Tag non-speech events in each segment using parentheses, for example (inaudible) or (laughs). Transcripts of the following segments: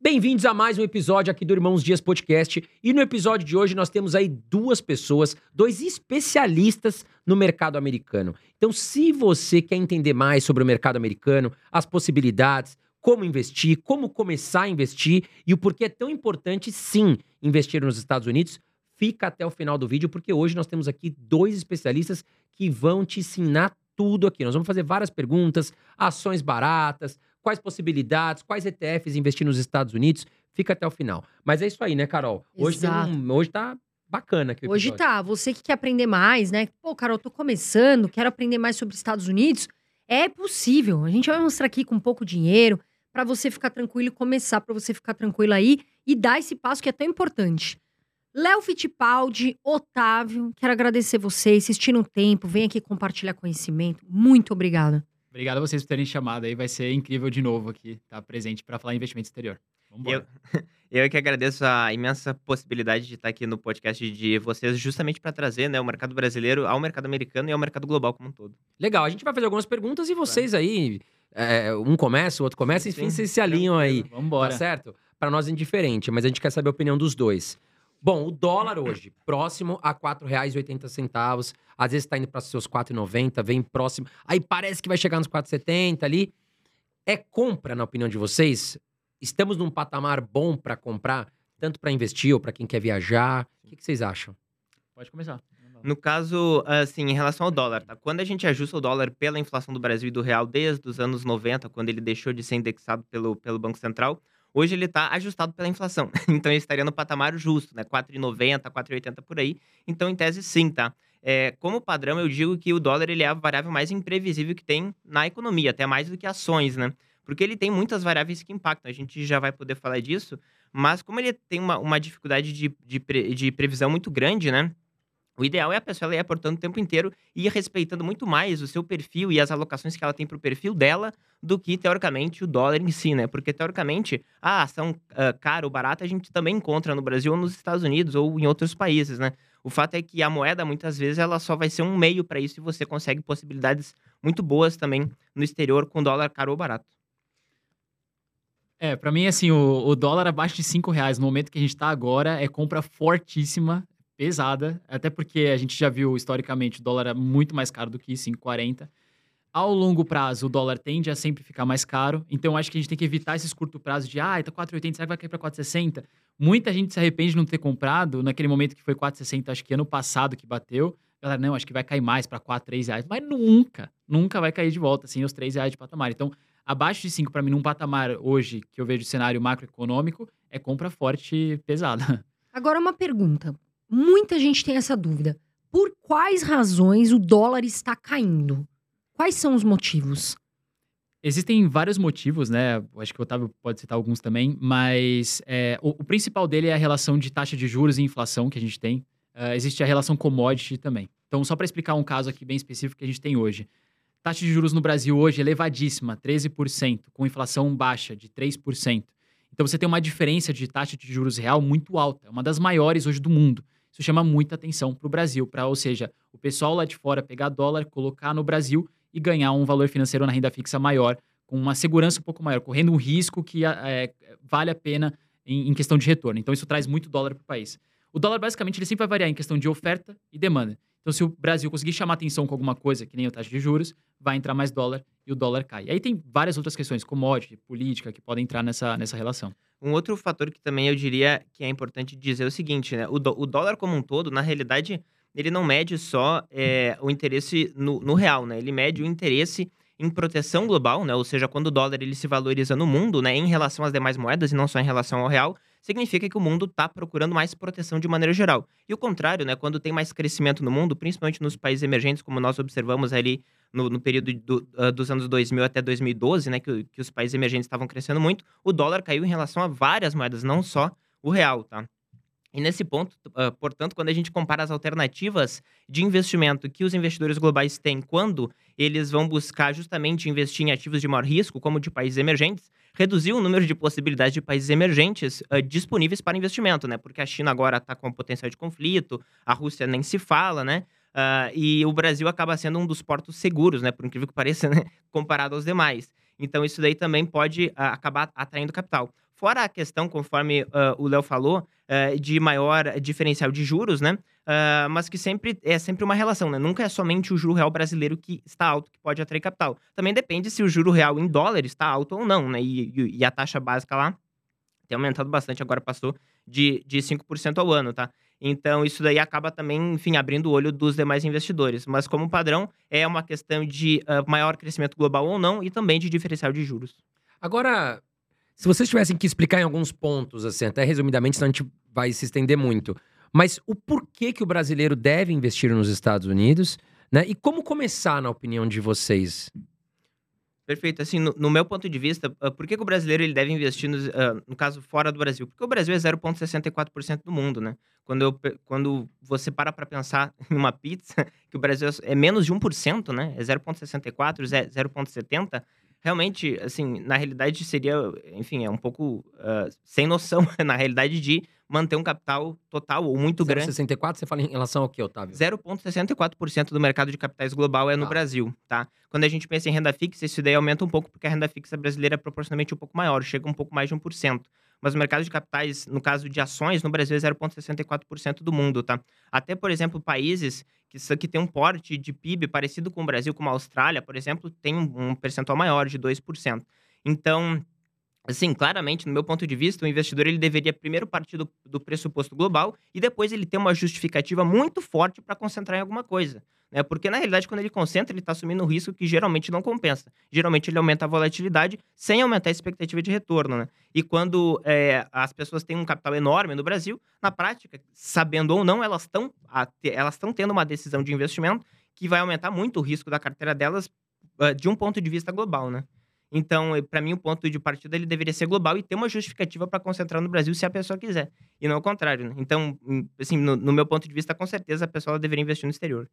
Bem-vindos a mais um episódio aqui do Irmãos Dias Podcast. E no episódio de hoje nós temos aí duas pessoas, dois especialistas no mercado americano. Então, se você quer entender mais sobre o mercado americano, as possibilidades, como investir, como começar a investir e o porquê é tão importante, sim, investir nos Estados Unidos, fica até o final do vídeo, porque hoje nós temos aqui dois especialistas que vão te ensinar tudo aqui. Nós vamos fazer várias perguntas, ações baratas, quais possibilidades, quais ETFs investir nos Estados Unidos. Fica até o final. Mas é isso aí, né, Carol? Hoje, um, hoje tá bacana aqui Hoje tá. Você que quer aprender mais, né? Pô, Carol, tô começando, quero aprender mais sobre os Estados Unidos. É possível. A gente vai mostrar aqui com pouco dinheiro para você ficar tranquilo e começar para você ficar tranquilo aí e dar esse passo que é tão importante. Léo Fittipaldi, Otávio, quero agradecer vocês, vocês tiram tempo, vem aqui compartilhar conhecimento. Muito obrigada. Obrigado a vocês por terem chamado aí. Vai ser incrível de novo aqui estar tá presente para falar em investimento exterior. Eu, (laughs) eu que agradeço a imensa possibilidade de estar aqui no podcast de vocês, justamente para trazer né, o mercado brasileiro ao mercado americano e ao mercado global como um todo. Legal, a gente vai fazer algumas perguntas e vocês aí, é, um começa, o outro começa, enfim, vocês se alinham aí. Vamos embora. Tá certo? Para nós é indiferente, mas a gente quer saber a opinião dos dois. Bom, o dólar hoje, próximo a R$ 4,80. Às vezes está indo para seus R$ 4,90, vem próximo. Aí parece que vai chegar nos 4,70 ali. É compra, na opinião de vocês? Estamos num patamar bom para comprar, tanto para investir ou para quem quer viajar? O que, que vocês acham? Pode começar. No caso, assim, em relação ao dólar, tá? Quando a gente ajusta o dólar pela inflação do Brasil e do real desde os anos 90, quando ele deixou de ser indexado pelo, pelo Banco Central, Hoje ele está ajustado pela inflação. (laughs) Então ele estaria no patamar justo, né? 4,90, 4,80 por aí. Então, em tese, sim, tá? É, como padrão, eu digo que o dólar ele é a variável mais imprevisível que tem na economia, até mais do que ações, né? Porque ele tem muitas variáveis que impactam. A gente já vai poder falar disso. Mas como ele tem uma, uma dificuldade de, de, de previsão muito grande, né? O ideal é a pessoa ir aportando o tempo inteiro e ir respeitando muito mais o seu perfil e as alocações que ela tem para o perfil dela do que, teoricamente, o dólar em si, né? Porque, teoricamente, a ação uh, cara ou barata a gente também encontra no Brasil ou nos Estados Unidos ou em outros países, né? O fato é que a moeda, muitas vezes, ela só vai ser um meio para isso e você consegue possibilidades muito boas também no exterior com dólar caro ou barato. É, para mim, assim, o, o, dólar abaixo de 5 reais no momento que a gente está agora é compra fortíssima pesada, até porque a gente já viu historicamente o dólar é muito mais caro do que 5,40. Ao longo prazo, o dólar tende a sempre ficar mais caro, então acho que a gente tem que evitar esses curto prazo de, ah, tá 4,80, será que vai cair para 4,60? Muita gente se arrepende de não ter comprado naquele momento que foi 4,60, acho que ano passado que bateu. Galera, não, acho que vai cair mais para 4, 3 reais, mas nunca, nunca vai cair de volta, assim, os 3 reais de patamar. Então, abaixo de 5 para mim, num patamar hoje que eu vejo cenário macroeconômico, é compra forte pesada. (laughs) Agora uma pergunta. Muita gente tem essa dúvida. Por quais razões o dólar está caindo? Quais são os motivos? Existem vários motivos, né? Acho que o Otávio pode citar alguns também, mas é, o, o, principal dele é a relação de taxa de juros e inflação que a gente tem. Uh, existe a relação commodity também. Então, só para explicar um caso aqui bem específico que a gente tem hoje. Taxa de juros no Brasil hoje é elevadíssima, 13%, com inflação baixa de 3%. Então, você tem uma diferença de taxa de juros real muito alta, é uma das maiores hoje do mundo. Isso chama muita atenção para o Brasil, para, ou seja, o pessoal lá de fora pegar dólar, colocar no Brasil e ganhar um valor financeiro na renda fixa maior, com uma segurança um pouco maior, correndo um risco que é, vale a pena em, em, questão de retorno. Então, isso traz muito dólar para o país. O dólar, basicamente, ele sempre vai variar em questão de oferta e demanda. Então, se o Brasil conseguir chamar atenção com alguma coisa, que nem a taxa de juros, vai entrar mais dólar e o dólar cai. Aí tem várias outras questões, commodity, política, que podem entrar nessa, nessa relação. Um outro fator que também eu diria que é importante dizer é o seguinte, né? O, o dólar como um todo, na realidade, ele não mede só é, o interesse no, no, real, né? Ele mede o interesse em proteção global, né? Ou seja, quando o dólar ele se valoriza no mundo, né? Em relação às demais moedas e não só em relação ao real, significa que o mundo está procurando mais proteção de maneira geral. E o contrário, né? Quando tem mais crescimento no mundo, principalmente nos países emergentes, como nós observamos ali no, no período do, uh, dos anos 2000 até 2012, né, que, que os países emergentes estavam crescendo muito, o dólar caiu em relação a várias moedas, não só o real, tá? E nesse ponto, uh, portanto, quando a gente compara as alternativas de investimento que os investidores globais têm quando eles vão buscar justamente investir em ativos de maior risco, como de países emergentes, reduziu o número de possibilidades de países emergentes uh, disponíveis para investimento, né? Porque a China agora está com potencial de conflito, a Rússia nem se fala, né? Uh, e o Brasil acaba sendo um dos portos seguros, né? Por incrível que pareça, (laughs) né? comparado aos demais. Então, isso daí também pode uh, acabar atraindo capital. Fora a questão, conforme ah, o Léo falou, ah, de maior diferencial de juros, né? Ah, mas que sempre é sempre uma relação, né? Nunca é somente o juro real brasileiro que está alto que pode atrair capital. Também depende se o juro real em dólar está alto ou não, né? E, e- a taxa básica lá tem aumentado bastante, agora passou de, de 5% ao ano, tá? Então, isso daí acaba também, enfim, abrindo o olho dos demais investidores. Mas, como padrão, é uma questão de maior crescimento global ou não e também de diferencial de juros. Agora, se vocês tivessem que explicar em alguns pontos, assim, até resumidamente, senão a gente vai se estender muito. Mas o porquê que o brasileiro deve investir nos Estados Unidos, né? E como começar, na opinião de vocês? Perfeito. Assim, no, no meu ponto de vista, ah, por que, que o brasileiro ele deve investir, nos, ah, no caso, fora do Brasil? Porque o Brasil é 0,64% do mundo, né? Quando, eu, quando você para para pensar (laughs) em uma pizza, que o Brasil é menos de 1%, né? É 0,64%, zé- 0,70%. Realmente, assim, na realidade seria, enfim, é um pouco ah, sem noção, (laughs) na realidade, de manter um capital total ou muito grande. 64, você fala em relação ao quê, Otávio? 0,64% do mercado de capitais global é no Tá. Brasil, tá? Quando a gente pensa em renda fixa, isso daí aumenta um pouco, porque a renda fixa brasileira é proporcionalmente um pouco maior, chega um pouco mais de 1%. Mas o mercado de capitais, no caso de ações, no Brasil é 0,64% do mundo, tá? Até, por exemplo, países que, que têm um porte de PIB parecido com o Brasil, como a Austrália, por exemplo, tem um percentual maior, de 2%. Então, Assim, claramente, no meu ponto de vista, o investidor ele deveria primeiro partir do, do pressuposto global e depois ele ter uma justificativa muito forte para concentrar em alguma coisa. Né? Porque, na realidade, quando ele concentra, ele está assumindo um risco que geralmente não compensa. Geralmente, ele aumenta a volatilidade sem aumentar a expectativa de retorno. Né? E quando é, as pessoas têm um capital enorme no Brasil, na prática, sabendo ou não, elas estão elas estão tendo uma decisão de investimento que vai aumentar muito o risco da carteira delas ah, de um ponto de vista global, né? Então, para mim, o ponto de partida ele deveria ser global e ter uma justificativa para concentrar no Brasil se a pessoa quiser. E não o contrário. né? Então, hum, assim, no, no meu ponto de vista, com certeza a pessoa deveria investir no exterior.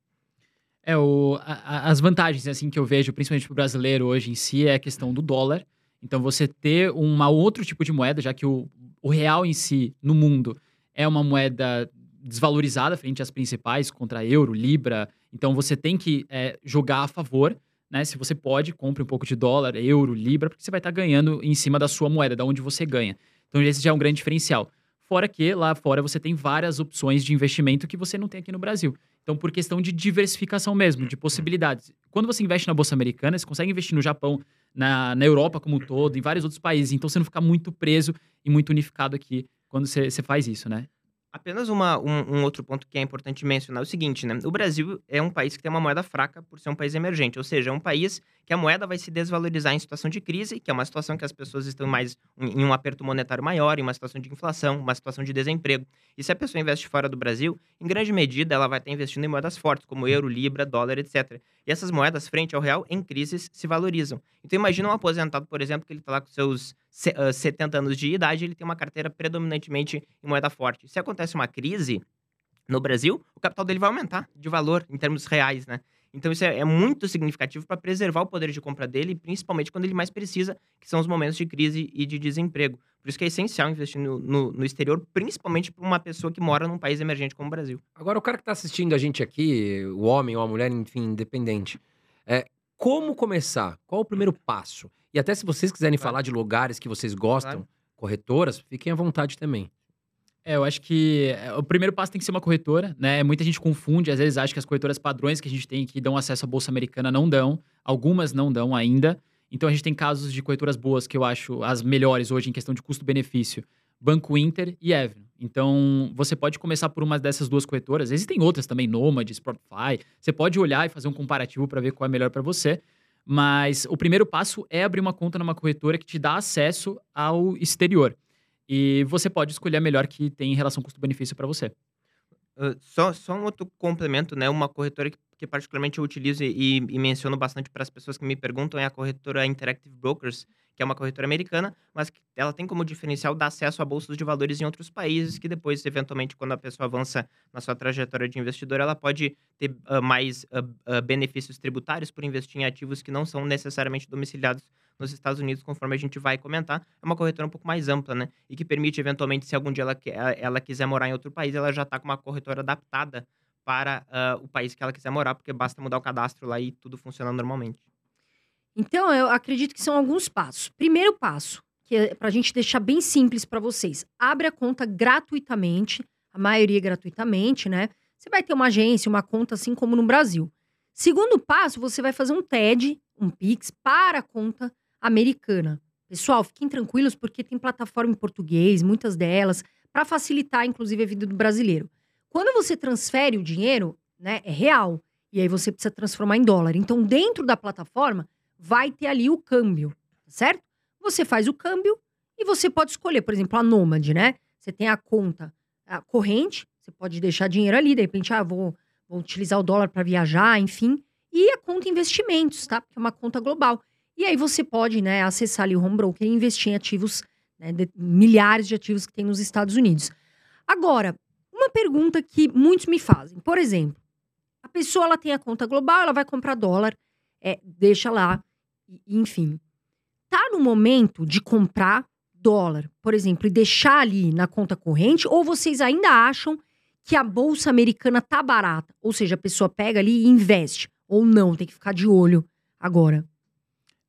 É, o, a- as vantagens assim que eu vejo, principalmente para o brasileiro hoje em si, é a questão do dólar. Então, você ter um outro tipo de moeda, já que o, o real em si, no mundo, é uma moeda desvalorizada frente às principais, contra euro, libra. Então, você tem que é, jogar a favor, né? Se você pode, compre um pouco de dólar, euro, libra, porque você vai estar ganhando em cima da sua moeda, da onde você ganha. Então, esse já é um grande diferencial. Fora que lá fora você tem várias opções de investimento que você não tem aqui no Brasil. Então, por questão de diversificação mesmo, de possibilidades. Quando você investe na Bolsa Americana, você consegue investir no Japão, na, na Europa como um todo, em vários outros países. Então, você não fica muito preso e muito unificado aqui quando você, você faz isso, né? Apenas uma, um, um outro ponto que é importante mencionar é o seguinte, né? O Brasil é um país que tem uma moeda fraca por ser um país emergente, ou seja, é um país que a moeda vai se desvalorizar em situação de crise, que é uma situação que as pessoas estão mais em um aperto monetário maior, em uma situação de inflação, uma situação de desemprego. E se a pessoa investe fora do Brasil, em grande medida ela vai estar investindo em moedas fortes, como euro, libra, dólar, etc. E essas moedas, frente ao real, em crises, se valorizam. Então imagina um aposentado, por exemplo, que ele está lá com seus se- ah, 70 anos de idade, ele tem uma carteira predominantemente em moeda forte. Se acontece uma crise no Brasil, o capital dele vai aumentar de valor em termos reais, né? Então isso é, é muito significativo para preservar o poder de compra dele, principalmente quando ele mais precisa, que são os momentos de crise e de desemprego. Por isso que é essencial investir no, no- no exterior, principalmente para uma pessoa que mora num país emergente como o Brasil. Agora, o cara que tá assistindo a gente aqui, o homem ou a mulher, enfim, independente, é, como começar? Qual o primeiro passo? E até se vocês quiserem Claro. falar de lugares que vocês gostam, Claro. corretoras, fiquem à vontade também. É, eu acho que é, o primeiro passo tem que ser uma corretora, né? Muita gente confunde, às vezes acha que as corretoras padrões que a gente tem que dão acesso à Bolsa Americana não dão, algumas não dão ainda. Então a gente tem casos de corretoras boas que eu acho as melhores hoje em questão de custo-benefício, Banco Inter e Evno. Então você pode começar por uma dessas duas corretoras. Existem outras também, Nomad, Spotify. Você pode olhar e fazer um comparativo para ver qual é melhor para você. Mas o primeiro passo é abrir uma conta numa corretora que te dá acesso ao exterior. E você pode escolher a melhor que tem em relação custo-benefício para você. Uh, só, só um outro complemento, né? Uma corretora que, que particularmente eu utilizo e, e menciono bastante para as pessoas que me perguntam é a corretora Interactive Brokers, que é uma corretora americana, mas que ela tem como diferencial dar acesso a bolsas de valores em outros países, que depois, eventualmente, quando a pessoa avança na sua trajetória de investidor, ela pode ter uh, mais uh, uh, benefícios tributários por investir em ativos que não são necessariamente domiciliados nos Estados Unidos, conforme a gente vai comentar. É uma corretora um pouco mais ampla, né? E que permite, eventualmente, se algum dia ela, ela quiser morar em outro país, ela já está com uma corretora adaptada para ah, o país que ela quiser morar, porque basta mudar o cadastro lá e tudo funciona normalmente. Então, eu acredito que são alguns passos. Primeiro passo, que é pra gente deixar bem simples para vocês. Abre a conta gratuitamente, a maioria gratuitamente, né? Você vai ter uma agência, uma conta assim como no Brasil. Segundo passo, você vai fazer um TED, um Pix, para a conta americana. Pessoal, fiquem tranquilos porque tem plataforma em português, muitas delas, para facilitar, inclusive, a vida do brasileiro. Quando você transfere o dinheiro, né, é real. E aí você precisa transformar em dólar. Então, dentro da plataforma, vai ter ali o câmbio, certo? Você faz o câmbio e você pode escolher, por exemplo, a Nômade, né? Você tem a conta a corrente, você pode deixar dinheiro ali, de repente, ah, vou, vou utilizar o dólar para viajar, enfim. E a conta investimentos, tá? Porque é uma conta global. E aí você pode, né, acessar ali o home broker e investir em ativos, né, de, milhares de ativos que tem nos Estados Unidos. Agora, uma pergunta que muitos me fazem, por exemplo, a pessoa ela tem a conta global, ela vai comprar dólar, é, deixa lá, enfim. Tá no momento de comprar dólar, por exemplo, e deixar ali na conta corrente, ou vocês ainda acham que a bolsa americana tá barata? Ou seja, a pessoa pega ali e investe, ou não, tem que ficar de olho agora.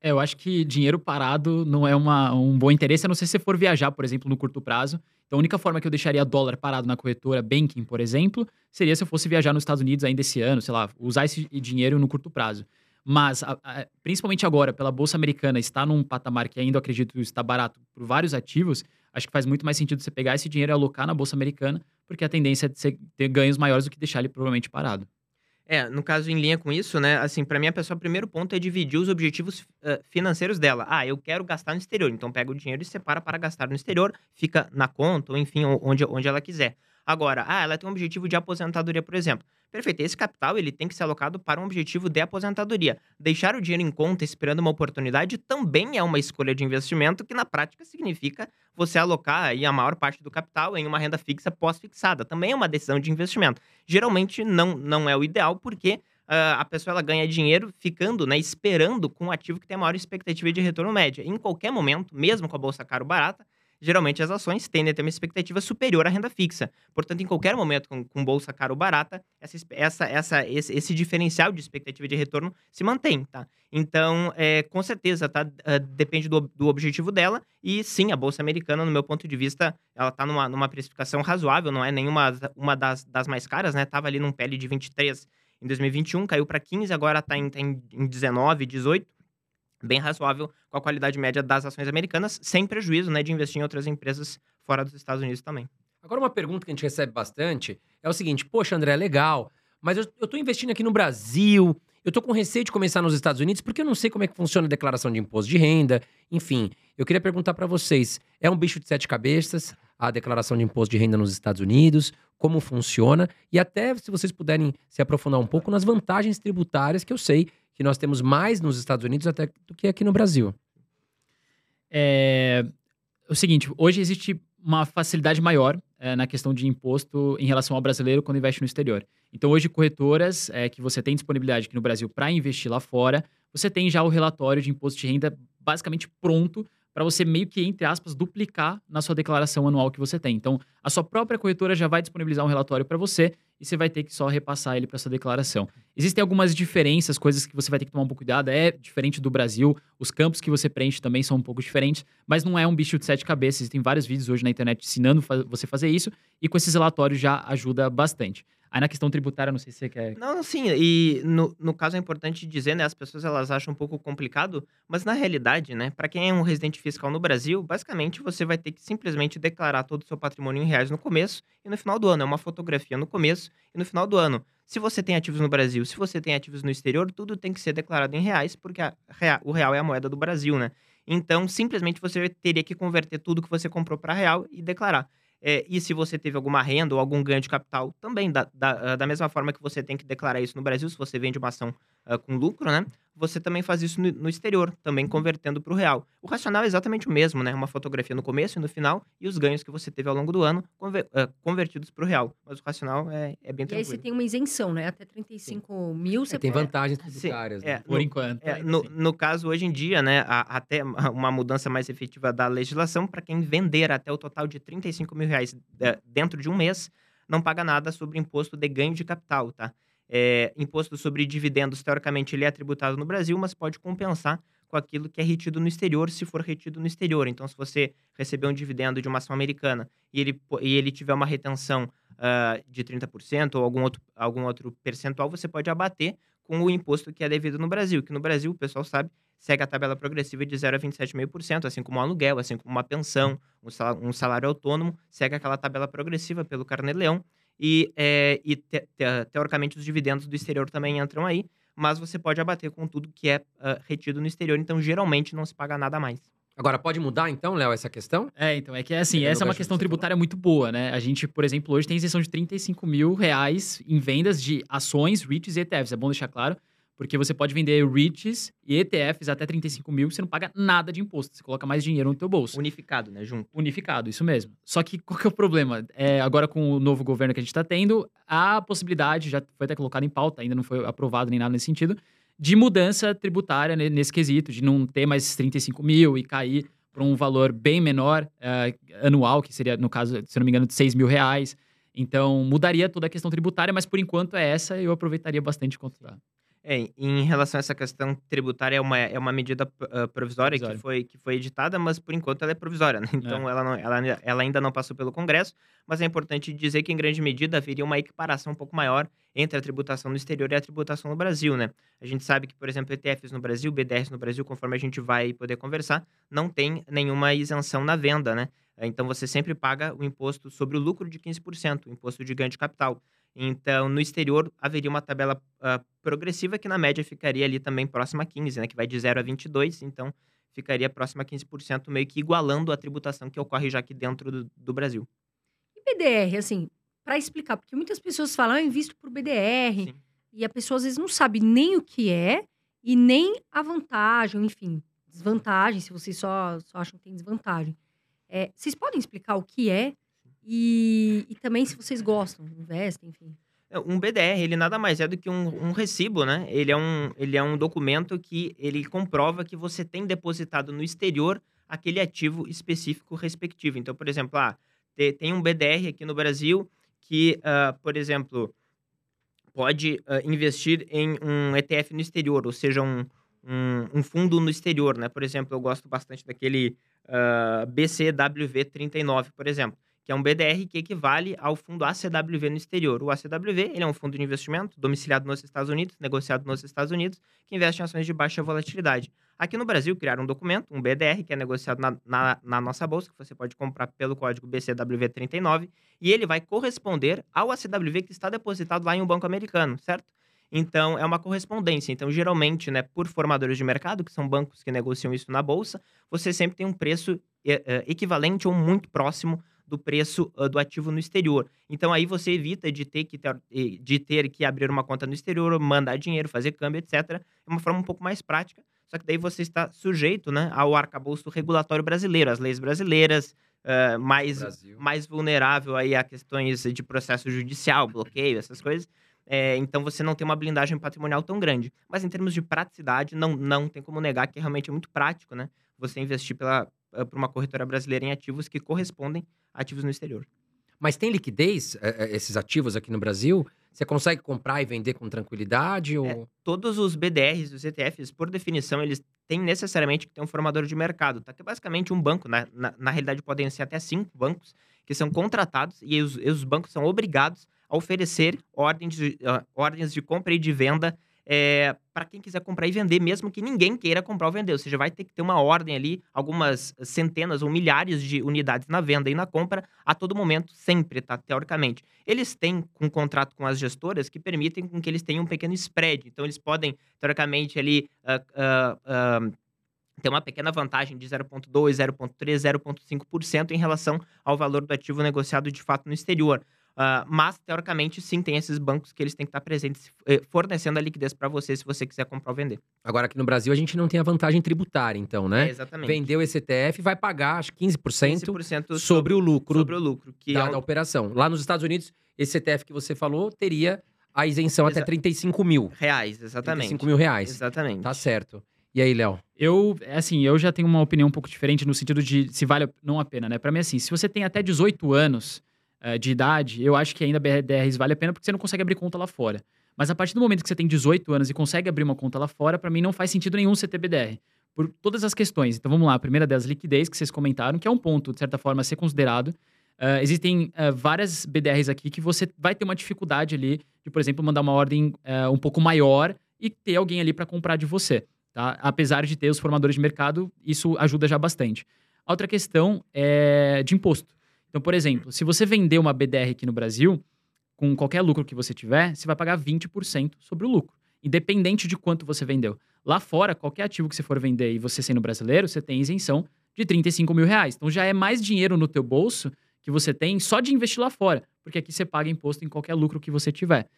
É, eu acho que dinheiro parado não é uma, um bom interesse, a não ser se você for viajar, por exemplo, no curto prazo. Então, a única forma que eu deixaria dólar parado na corretora Banking, por exemplo, seria se eu fosse viajar nos Estados Unidos ainda esse ano, sei lá, usar esse dinheiro no curto prazo. Mas, a, a, principalmente agora, pela Bolsa Americana está num patamar que ainda acredito está barato por vários ativos, acho que faz muito mais sentido você pegar esse dinheiro e alocar na Bolsa Americana, porque a tendência é de ter ganhos maiores do que deixar ele provavelmente parado. É, no caso, em linha com isso, né? Assim, para mim, a pessoa, o primeiro ponto é dividir os objetivos uh, financeiros dela. Ah, eu quero gastar no exterior. Então, pega o dinheiro e separa para gastar no exterior, fica na conta, ou enfim, onde, onde ela quiser. Agora, ah, ela tem um objetivo de aposentadoria, por exemplo. Perfeito, esse capital ele tem que ser alocado para um objetivo de aposentadoria. Deixar o dinheiro em conta esperando uma oportunidade também é uma escolha de investimento que na prática significa você alocar aí a maior parte do capital em uma renda fixa pós-fixada. Também é uma decisão de investimento. Geralmente não, não é o ideal porque Uh, a pessoa ela ganha dinheiro ficando, né, esperando com um ativo que tem a maior expectativa de retorno média. Em qualquer momento, mesmo com a bolsa caro barata, geralmente as ações tendem a ter uma expectativa superior à renda fixa. Portanto, em qualquer momento, com, com bolsa cara ou barata, essa, essa, essa, esse, esse, diferencial de expectativa de retorno se mantém, tá? Então, é, com certeza, tá? Uh, depende do, do objetivo dela. E sim, a bolsa americana, no meu ponto de vista, ela tá numa, numa precificação razoável, não é nenhuma uma das, das mais caras, né? Tava ali num PL de 23 em 2021, caiu para 15, agora tá em, tá em 19, 18 bem razoável com a qualidade média das ações americanas, sem prejuízo né, de investir em outras empresas fora dos Estados Unidos também. Agora, uma pergunta que a gente recebe bastante é o seguinte: poxa, André, legal, mas eu, estou investindo aqui no Brasil, eu estou com receio de começar nos Estados Unidos porque eu não sei como é que funciona a declaração de imposto de renda. Enfim, eu queria perguntar para vocês: é um bicho de sete cabeças a declaração de imposto de renda nos Estados Unidos? Como funciona? E até se vocês puderem se aprofundar um pouco nas vantagens tributárias que eu sei que nós temos mais nos Estados Unidos até do que aqui no Brasil. É o seguinte, hoje existe uma facilidade maior é, na questão de imposto em relação ao brasileiro quando investe no exterior. Então, hoje, corretoras é, que você tem disponibilidade aqui no Brasil para investir lá fora, você tem já o relatório de imposto de renda basicamente pronto para você meio que, entre aspas, duplicar na sua declaração anual que você tem. Então, a sua própria corretora já vai disponibilizar um relatório para você e você vai ter que só repassar ele para sua declaração. Existem algumas diferenças, coisas que você vai ter que tomar um pouco de cuidado. É diferente do Brasil, os campos que você preenche também são um pouco diferentes, mas não é um bicho de sete cabeças. Existem vários vídeos hoje na internet ensinando você fazer isso e com esses relatórios já ajuda bastante. Aí na questão tributária, não sei se você quer. Não, sim. E no, no caso é importante dizer, né? As pessoas elas acham um pouco complicado, mas na realidade, né? Para quem é um residente fiscal no Brasil, basicamente você vai ter que simplesmente declarar todo o seu patrimônio em reais no começo e no final do ano. É uma fotografia no começo e no final do ano. Se você tem ativos no Brasil, se você tem ativos no exterior, tudo tem que ser declarado em reais, porque a, o real é a moeda do Brasil, né? Então, simplesmente você teria que converter tudo que você comprou para real e declarar. É, e se você teve alguma renda ou algum ganho de capital, também, da, da, da mesma forma que você tem que declarar isso no Brasil, se você vende uma ação uh, com lucro, né? Você também faz isso no, no exterior, também convertendo para o real. O racional é exatamente o mesmo, né? Uma fotografia no começo e no final, e os ganhos que você teve ao longo do ano conver, uh, convertidos para o real. Mas o racional é, é bem tranquilo. E aí você tem uma isenção, né? Até 35 Sim. mil você é, Tem vantagens tributárias, Sim, né? é, Por no, enquanto. É, no, no, caso, hoje em dia, né? A, até uma mudança mais efetiva da legislação, para quem vender até o total de 35 mil reais é, dentro de um mês, não paga nada sobre imposto de ganho de capital, tá? É, imposto sobre dividendos, teoricamente, ele é tributado no Brasil, mas pode compensar com aquilo que é retido no exterior, se for retido no exterior. Então, se você receber um dividendo de uma ação americana e ele, e ele tiver uma retenção uh, de 30% ou algum outro, algum outro percentual, você pode abater com o imposto que é devido no Brasil, que no Brasil, o pessoal sabe, segue a tabela progressiva de 0 a 27,5%, assim como um aluguel, assim como uma pensão, um salário, um salário autônomo, segue aquela tabela progressiva pelo Carnê-Leão. E, é, e te, te, teoricamente, os dividendos do exterior também entram aí, mas você pode abater com tudo que é uh, retido no exterior, então geralmente não se paga nada mais. Agora, pode mudar então, Léo, essa questão? É, então, é que assim, essa é uma questão tributária muito boa, né? A gente, por exemplo, hoje tem isenção de 35 mil reais em vendas de ações, REITs e ETFs. É bom deixar claro porque você pode vender REITs e ETFs até 35 mil, você não paga nada de imposto. Você coloca mais dinheiro no teu bolso. Unificado, né? Junto. Unificado, isso mesmo. Só que qual que é o problema? É, agora com o novo governo que a gente está tendo, a possibilidade, já foi até colocada em pauta, ainda não foi aprovado nem nada nesse sentido, de mudança tributária nesse quesito, de não ter mais 35 mil e cair para um valor bem menor uh, anual, que seria, no caso, se não me engano, de 6 mil reais. Então, mudaria toda a questão tributária, mas por enquanto é essa, eu aproveitaria bastante quanto dá. É, em relação a essa questão tributária, é uma, é uma medida uh, provisória que foi, que foi editada, mas por enquanto ela é provisória, né? (laughs) Então é. ela, não, ela, ela ainda não passou pelo Congresso, mas é importante dizer que, em grande medida, haveria uma equiparação um pouco maior entre a tributação no exterior e a tributação no Brasil, né? A gente sabe que, por exemplo, ETFs no Brasil, BDRs no Brasil, conforme a gente vai poder conversar, não tem nenhuma isenção na venda, né? Então você sempre paga o imposto sobre o lucro de 15%, o imposto de ganho de capital. Então, no exterior, haveria uma tabela uh, progressiva que, na média, ficaria ali também próxima a 15%, né? Que vai de 0 a 22%, então ficaria próxima a 15%, meio que igualando a tributação que ocorre já aqui dentro do, do Brasil. E BDR, assim, para explicar, porque muitas pessoas falam, ah, eu invisto por BDR, Sim. e a pessoa às vezes não sabe nem o que é e nem a vantagem, enfim, desvantagem, se vocês só, só acham que tem desvantagem. É, vocês podem explicar o que é e, e também se vocês gostam, investem, enfim. É, um BDR, ele nada mais é do que um, um, recibo, né? Ele é um, ele é um documento que ele comprova que você tem depositado no exterior aquele ativo específico respectivo. Então, por exemplo, ah, tem um BDR aqui no Brasil que, uh, por exemplo, pode uh, investir em um ETF no exterior, ou seja, um, um, um, fundo no exterior, né? Por exemplo, eu gosto bastante daquele uh, ah, BCWV39, por exemplo que é um BDR que equivale ao fundo ACWV no exterior. O ACWV ele é um fundo de investimento domiciliado nos Estados Unidos, negociado nos Estados Unidos, que investe em ações de baixa volatilidade. Aqui no Brasil, criaram um documento, um BDR, que é negociado na, na, na nossa bolsa, que você pode comprar pelo código BCWV39, e ele vai corresponder ao ACWV que está depositado lá em um banco americano, certo? Então, é uma correspondência. Então, geralmente, né, por formadores de mercado, que são bancos que negociam isso na bolsa, você sempre tem um preço é, é, equivalente ou muito próximo do preço uh, do ativo no exterior. Então aí você evita de ter, que ter, de ter que abrir uma conta no exterior, mandar dinheiro, fazer câmbio, etc. É uma forma um pouco mais prática. Só que daí você está sujeito né, ao arcabouço regulatório brasileiro, às leis brasileiras, uh, mais, mais vulnerável aí a questões de processo judicial, bloqueio, essas coisas. É, então você não tem uma blindagem patrimonial tão grande. Mas em termos de praticidade, não, não tem como negar que realmente é muito prático, né? Você investir pela, por uma corretora brasileira em ativos que correspondem ativos no exterior. Mas tem liquidez, é, esses ativos aqui no Brasil? Você consegue comprar e vender com tranquilidade? Ou... É, todos os BDRs, os ETFs, por definição, eles têm necessariamente que ter um formador de mercado, tá? Que é basicamente um banco, na, na, na realidade podem ser até cinco bancos, que são contratados e os, os bancos são obrigados a oferecer ordens de, uh, ordens de compra e de venda é, para quem quiser comprar e vender, mesmo que ninguém queira comprar ou vender. Ou seja, vai ter que ter uma ordem ali, algumas centenas ou milhares de unidades na venda e na compra a todo momento, sempre, tá? Teoricamente. Eles têm um contrato com as gestoras que permitem que eles tenham um pequeno spread. Então, eles podem, teoricamente, ali. Uh, uh, ter uma pequena vantagem de 0,2, 0,3, 0,5% em relação ao valor do ativo negociado de fato no exterior. Uh, mas, teoricamente, sim, tem esses bancos que eles têm que estar presentes, eh, fornecendo a liquidez para você se você quiser comprar ou vender. Agora, aqui no Brasil, a gente não tem a vantagem tributária, então, né? É, exatamente. Vendeu esse ETF, vai pagar, acho 15%, 15% sobre, o lucro, sobre o lucro que da, é um... da operação. Lá nos Estados Unidos, esse ETF que você falou teria a isenção Exa... até 35 mil. Reais, exatamente. 35 mil reais. Exatamente. Tá certo. E aí, Léo? Eu, assim, eu já tenho uma opinião um pouco diferente no sentido de se vale não a pena, né? Para mim, assim, se você tem até 18 anos uh, de idade, eu acho que ainda BDRs vale a pena porque você não consegue abrir conta lá fora. Mas a partir do momento que você tem 18 anos e consegue abrir uma conta lá fora, para mim não faz sentido nenhum você ter BDR. por todas as questões. Então vamos lá, a primeira delas, liquidez, que vocês comentaram, que é um ponto, de certa forma, a ser considerado. Uh, existem uh, várias BDRs aqui que você vai ter uma dificuldade ali de, por exemplo, mandar uma ordem uh, um pouco maior e ter alguém ali para comprar de você. Tá? Apesar de ter os formadores de mercado, isso ajuda já bastante. A outra questão é de imposto. Então, por exemplo, se você vender uma BDR aqui no Brasil, com qualquer lucro que você tiver, você vai pagar 20% sobre o lucro, independente de quanto você vendeu. Lá fora, qualquer ativo que você for vender e você sendo brasileiro, você tem isenção de 35 mil reais. Então já é mais dinheiro no teu bolso que você tem só de investir lá fora, porque aqui você paga imposto em qualquer lucro que você tiver.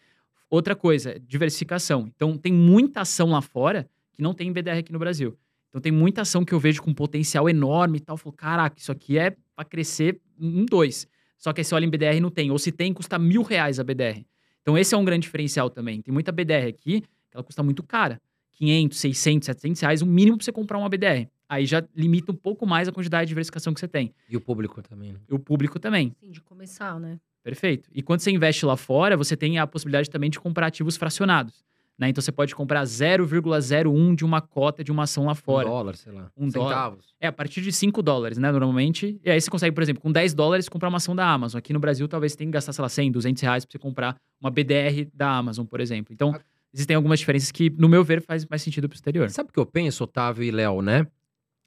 Outra coisa, diversificação. Então, tem muita ação lá fora que não tem BDR aqui no Brasil. Então, tem muita ação que eu vejo com potencial enorme e tal. Eu falo, caraca, isso aqui é para crescer um dois. Só que você olha em BDR não tem. Ou se tem, custa mil reais a BDR. Então, esse é um grande diferencial também. Tem muita BDR aqui que ela custa muito cara. 500, 600, 700 reais, o mínimo para você comprar uma BDR aí já limita um pouco mais a quantidade de diversificação que você tem. E o público também, né? E o público também. Sim, de começar, né? Perfeito. E quando você investe lá fora, você tem a possibilidade também de comprar ativos fracionados. Né? Então você pode comprar 0,01 de uma cota de uma ação lá fora. Um dólar, sei lá. Um Centavos. dólar. É, a partir de 5 dólares, né? Normalmente. E aí você consegue, por exemplo, com 10 dólares comprar uma ação da Amazon. Aqui no Brasil, talvez você tenha que gastar, sei lá, 100, 200 reais pra você comprar uma BDR da Amazon, por exemplo. Então, Ah. existem algumas diferenças que, no meu ver, faz mais sentido pro exterior. Sabe o que eu penso, Otávio e Léo, né?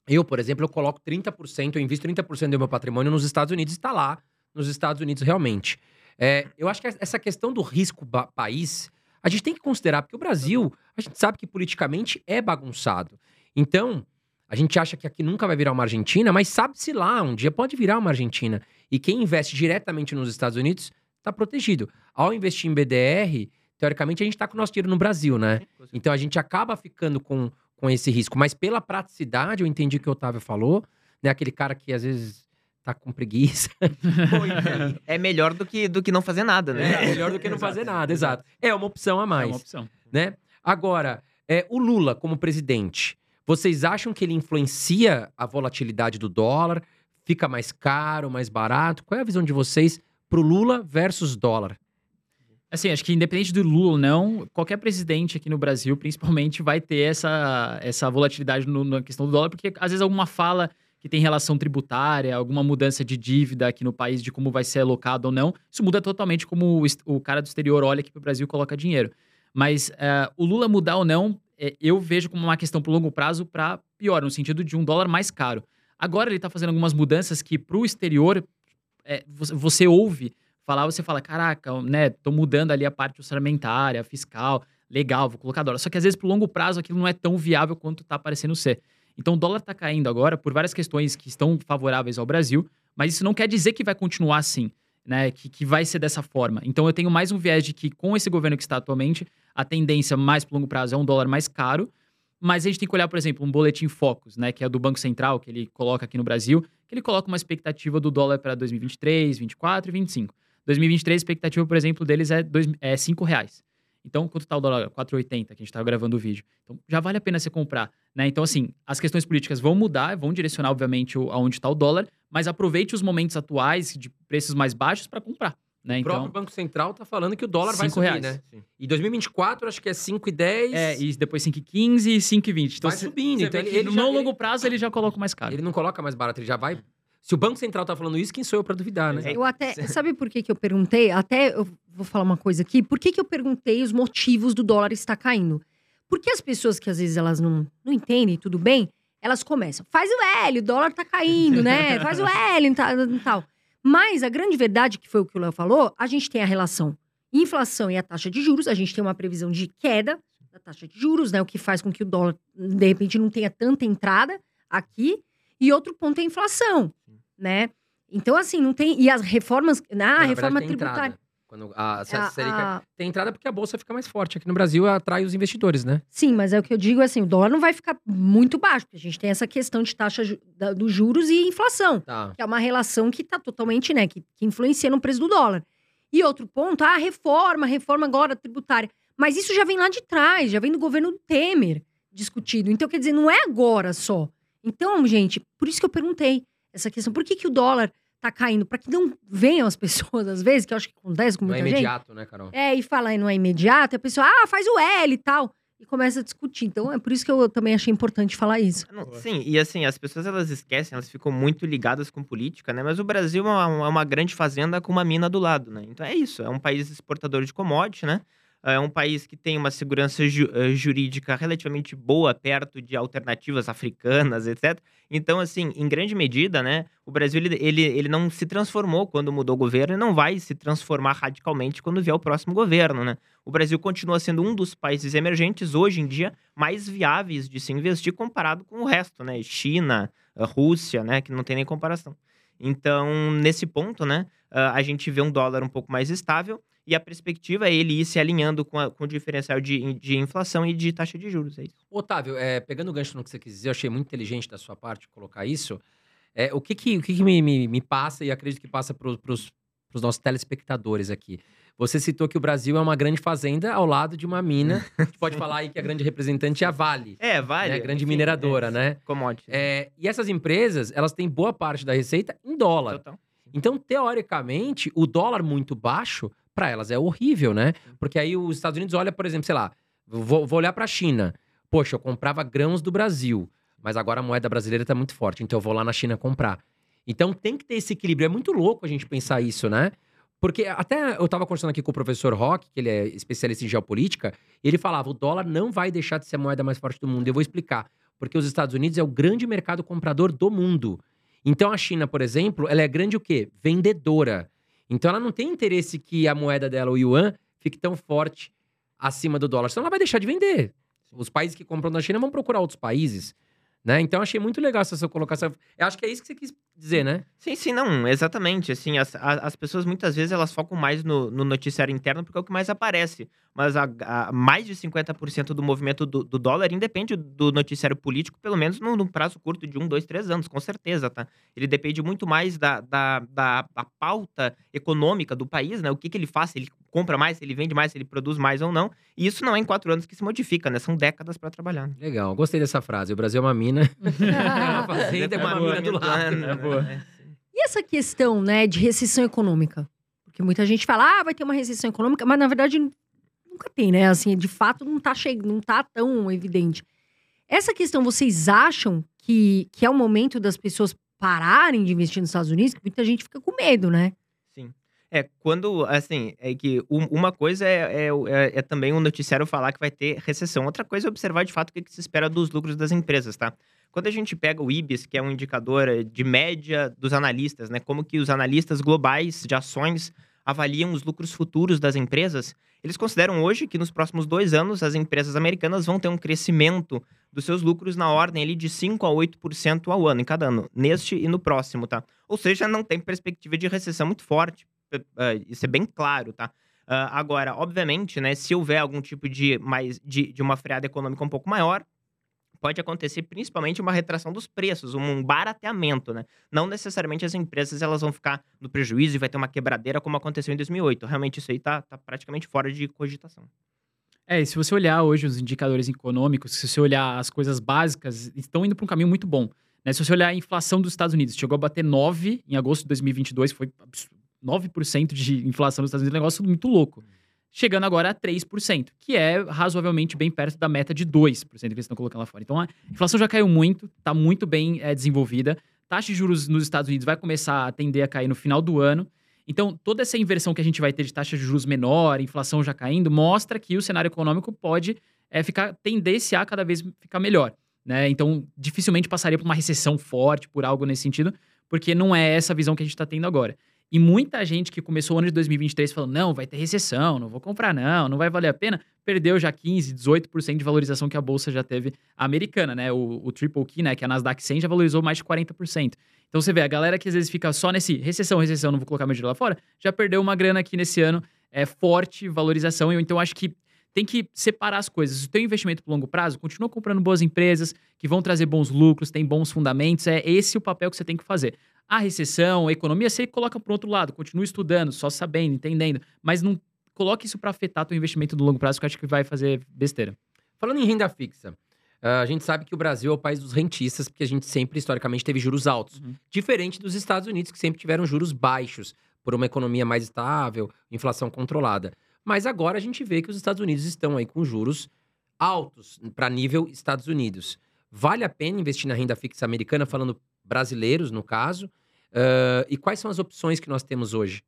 Eu, por exemplo, eu coloco 30%, eu invisto 30% do meu patrimônio nos Estados Unidos e está lá nos Estados Unidos realmente. É, eu acho que essa questão do risco país, a gente tem que considerar, porque o Brasil, a gente sabe que politicamente é bagunçado. Então, a gente acha que aqui nunca vai virar uma Argentina, mas sabe-se lá, um dia pode virar uma Argentina. E quem investe diretamente nos Estados Unidos está protegido. Ao investir em BDR, teoricamente a gente está com o nosso dinheiro no Brasil, né? Então a gente acaba ficando com, com esse risco. Mas pela praticidade, eu entendi o que o Otávio falou, né? Aquele cara que às vezes tá com preguiça. (laughs) Então, É melhor do que, do que não fazer nada, né? é melhor do que não fazer nada, exato. É uma opção a É mais, uma opção. né? Agora, é, o Lula como presidente, vocês acham que ele influencia a volatilidade do dólar? Fica mais caro, mais barato? Qual é a visão de vocês pro Lula versus dólar? Assim, acho que independente do Lula ou não, qualquer presidente aqui no Brasil, principalmente, vai ter essa, essa volatilidade no- na questão do dólar, porque às vezes alguma fala que tem relação tributária, alguma mudança de dívida aqui no país, de como vai ser alocado ou não, isso muda totalmente como o, cara do exterior olha aqui para o Brasil e coloca dinheiro. Mas eh, o Lula mudar ou não, eh, eu vejo como uma questão para longo prazo para pior, no sentido de um dólar mais caro. Agora ele está fazendo algumas mudanças que para o exterior eh, você, você ouve falar, você fala, caraca, né, tô mudando ali a parte orçamentária, fiscal, legal, vou colocar dólar. Só que às vezes, pro longo prazo, aquilo não é tão viável quanto tá parecendo ser. Então, o dólar tá caindo agora por várias questões que estão favoráveis ao Brasil, mas isso não quer dizer que vai continuar assim, né, que, que vai ser dessa forma. Então, eu tenho mais um viés de que, com esse governo que está atualmente, a tendência mais pro longo prazo é um dólar mais caro, mas a gente tem que olhar, por exemplo, um boletim Focus, né, que é do Banco Central, que ele coloca aqui no Brasil, que ele coloca uma expectativa do dólar para 2023, 2024 e 2025. 2023, a expectativa, por exemplo, deles é, dois, é 5 reais. Então, quanto tá o dólar? 4,80, que a gente estava gravando o vídeo. Então, já vale a pena você comprar. Né? Então, assim, as questões políticas vão mudar, vão direcionar, obviamente, o- aonde está o dólar, mas aproveite os momentos atuais de preços mais baixos para comprar. Né? O próprio Então, Banco Central tá falando que o dólar vai Cinco subir, reais. né? E 2024, acho que é 5,10. é, e depois 5,15 e 5,20. Então, vai subindo. Então ele, ele no já- longo ele- prazo ele já coloca mais caro. Ele não coloca mais barato, ele já vai. Se o Banco Central tá falando isso, quem sou eu pra duvidar, né? É. Eu até. Sabe por que, que eu perguntei? Até eu vou falar uma coisa aqui. Por que, que eu perguntei os motivos do dólar estar caindo? Porque as pessoas que às vezes elas não, não entendem, tudo bem, elas começam. Faz o L, o dólar tá caindo, né? Faz o L e tal. Mas a grande verdade, que foi o que o Léo falou, a gente tem a relação inflação e a taxa de juros, a gente tem uma previsão de queda da taxa de juros, né? O que faz com que o dólar, de repente, não tenha tanta entrada aqui. E outro ponto é a inflação, né? Então, assim, não tem. E as reformas. Na Não, na verdade, reforma tem tributária. entrada. Quando a, a, A- Selic a- tem entrada porque a bolsa fica mais forte. Aqui no Brasil atrai os investidores, né? Sim, mas é o que eu digo assim: o dólar não vai ficar muito baixo, porque a gente tem essa questão de taxa ju- da- dos juros e inflação, Tá. que é uma relação que está totalmente, né, que, que influencia no preço do dólar. E outro ponto, ah, reforma, reforma agora tributária. Mas isso já vem lá de trás, já vem do governo Temer discutido. Então, quer dizer, não é agora só. Então, gente, por isso que eu perguntei essa questão: por que, que o dólar tá caindo? Para que não venham as pessoas, às vezes, que eu acho que acontece com Não é muita gente. imediato, né, Carol? É, e fala, "Ai, não é imediato, e a pessoa, ah, faz o L e tal. e começa a discutir. Então é por isso que eu também achei importante falar isso. Não, sim, e assim, as pessoas elas esquecem, elas ficam muito ligadas com política, né? Mas o Brasil é uma, é uma grande fazenda com uma mina do lado, né? Então é isso, é um país exportador de commodity, né? É um país que tem uma segurança ju eh, jurídica relativamente boa perto de alternativas africanas, etc. Então, assim, em grande medida, né, o Brasil ele, ele, ele não se transformou quando mudou o governo e não vai se transformar radicalmente quando vier o próximo governo, né? O Brasil continua sendo um dos países emergentes hoje em dia mais viáveis de se investir comparado com o resto, né? China, Rússia, né, que não tem nem comparação. Então, nesse ponto, né, a gente vê um dólar um pouco mais estável e a perspectiva é ele ir se alinhando com, a, com o diferencial de, de inflação e de taxa de juros. É isso. Otávio, é, pegando o gancho no que você quis dizer, eu achei muito inteligente da sua parte colocar isso. É, o que, que, o que, que me, me, me, passa, e acredito que passa para os nossos telespectadores aqui? Você citou que o Brasil é uma grande fazenda ao lado de uma mina. (laughs) A gente pode falar aí que a grande representante é a Vale. É, Vale. Né? Grande enfim, mineradora, é, né? Commodity. É, e essas empresas, elas têm boa parte da receita em dólar. Total. Então, teoricamente, o dólar muito baixo para elas é horrível, né? Porque aí os Estados Unidos olha, por exemplo, sei lá, vou, vou olhar para a China. Poxa, eu comprava grãos do Brasil, mas agora a moeda brasileira tá muito forte, então eu vou lá na China comprar. Então tem que ter esse equilíbrio. É muito louco a gente pensar isso, né? Porque até eu estava conversando aqui com o professor Rock, que ele é especialista em geopolítica, e ele falava: o dólar não vai deixar de ser a moeda mais forte do mundo. Eu vou explicar. Porque os Estados Unidos é o grande mercado comprador do mundo. Então a China, por exemplo, ela é grande o quê? Vendedora. Então ela não tem interesse que a moeda dela, o yuan, fique tão forte acima do dólar. Senão ela vai deixar de vender. Os países que compram da China vão procurar outros países. Né? Então achei muito legal essa sua colocação. Eu acho que é isso que você quis dizer, né? Sim, sim, não, exatamente. Assim, as, as pessoas muitas vezes elas focam mais no, no noticiário interno porque é o que mais aparece. Mas a, a mais de 50% do movimento do, do, dólar independe do noticiário político, pelo menos no, no, prazo curto de um, dois, três anos, com certeza, tá? Ele depende muito mais da, da, da, da pauta econômica do país, né? O que, que ele faz, se ele compra mais, se ele vende mais, se ele produz mais ou não. E isso não é em quatro anos que se modifica, né? São décadas para trabalhar. Né? Legal, gostei dessa frase. O Brasil é uma mina. (laughs) é uma fazenda, é uma, uma mina do lado. Né? É, e essa questão, né, de recessão econômica? Porque muita gente fala, ah, vai ter uma recessão econômica, mas na verdade nunca tem, né? Assim, de fato não tá, che... não tá tão evidente. Essa questão, vocês acham que, que é o momento das pessoas pararem de investir nos Estados Unidos? Muita gente fica com medo, né? É, quando, assim, é que uma coisa é, é, é, é, também um noticiário falar que vai ter recessão. Outra coisa é observar de fato o que, que se espera dos lucros das empresas, tá? Quando a gente pega o IBIS, que é um indicador eh, de média dos analistas, né? Como que os analistas globais de ações avaliam os lucros futuros das empresas, eles consideram hoje que nos próximos dois anos as empresas americanas vão ter um crescimento dos seus lucros na ordem ali de 5 a 8% ao ano, em cada ano, neste e no próximo, tá? Ou seja, não tem perspectiva de recessão muito forte, uh, isso é bem claro, tá? Uh, agora, obviamente, né, se houver algum tipo de, mais, de, de uma freada econômica um pouco maior, pode acontecer principalmente uma retração dos preços, um barateamento, né? Não necessariamente as empresas elas vão ficar no prejuízo e vai ter uma quebradeira como aconteceu em 2008. Realmente isso aí tá, tá praticamente fora de cogitação. É, e se você olhar hoje os indicadores econômicos, se você olhar as coisas básicas, estão indo para um caminho muito bom. Né? Se você olhar a inflação dos Estados Unidos, chegou a bater 9 em agosto de 2022, foi 9% de inflação nos Estados Unidos, é um negócio muito louco chegando agora a 3%, que é razoavelmente bem perto da meta de 2% que eles estão colocando lá fora. Então a inflação já caiu muito, está muito bem é, desenvolvida. Taxa de juros nos Estados Unidos vai começar a tender a cair no final do ano. Então, toda essa inversão que a gente vai ter de taxa de juros menor, inflação já caindo, mostra que o cenário econômico pode é, ficar tendenciar cada vez ficar melhor. Né? Então, dificilmente passaria por uma recessão forte, por algo nesse sentido, porque não é essa visão que a gente está tendo agora. E muita gente que começou o ano de 2023 falando: não, vai ter recessão, não vou comprar, não, não vai valer a pena, perdeu já 15, 18% de valorização que a bolsa já teve a americana, né? O, o Triple Key, né? Que é a Nasdaq 100 já valorizou mais de 40%. Então você vê, a galera que às vezes fica só nesse recessão, recessão, não vou colocar meu dinheiro lá fora, já perdeu uma grana aqui nesse ano, é forte valorização. Então acho que tem que separar as coisas. O teu investimento para longo prazo, continua comprando boas empresas que vão trazer bons lucros, tem bons fundamentos. É esse o papel que você tem que fazer. A recessão, a economia, você coloca para outro lado, continua estudando, só sabendo, entendendo, mas não coloque isso para afetar teu investimento no longo prazo, que eu acho que vai fazer besteira. Falando em renda fixa, a gente sabe que o Brasil é o país dos rentistas, porque a gente sempre, historicamente, teve juros altos. Uhum. Diferente dos Estados Unidos, que sempre tiveram juros baixos, por uma economia mais estável, inflação controlada. Mas agora a gente vê que os Estados Unidos estão aí com juros altos para nível Estados Unidos. Vale a pena investir na renda fixa americana, falando brasileiros, no caso? Uh, e quais são as opções que nós temos hoje?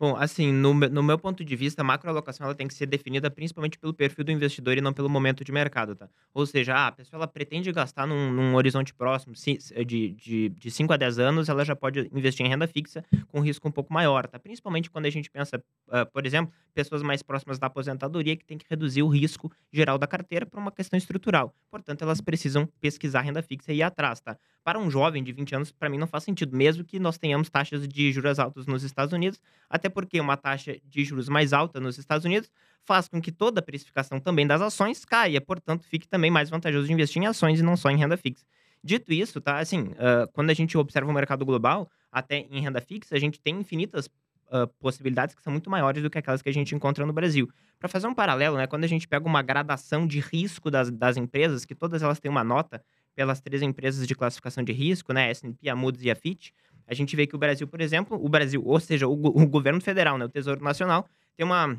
Bom, assim, no, no meu ponto de vista, a macroalocação ela tem que ser definida principalmente pelo perfil do investidor e não pelo momento de mercado, tá? Ou seja, ah, a pessoa ela pretende gastar num, num horizonte próximo de, de, de 5 a 10 anos, ela já pode investir em renda fixa com risco um pouco maior, tá? Principalmente quando a gente pensa, uh, por exemplo, pessoas mais próximas da aposentadoria que tem que reduzir o risco geral da carteira por uma questão estrutural. Portanto, elas precisam pesquisar renda fixa e ir atrás, tá? Para um jovem de 20 anos, para mim não faz sentido, mesmo que nós tenhamos taxas de juros altos nos Estados Unidos, até porque uma taxa de juros mais alta nos Estados Unidos faz com que toda a precificação também das ações caia, portanto, fique também mais vantajoso de investir em ações e não só em renda fixa. Dito isso, tá? Assim, uh, quando a gente observa o mercado global, até em renda fixa, a gente tem infinitas Uh, possibilidades que são muito maiores do que aquelas que a gente encontra no Brasil. Para fazer um paralelo, né, quando a gente pega uma gradação de risco das, das empresas, que todas elas têm uma nota pelas três empresas de classificação de risco, né, S&P, a Moody's e a Fitch, a gente vê que o Brasil, por exemplo, o Brasil, ou seja, o, o governo federal, né, o Tesouro Nacional, tem uma,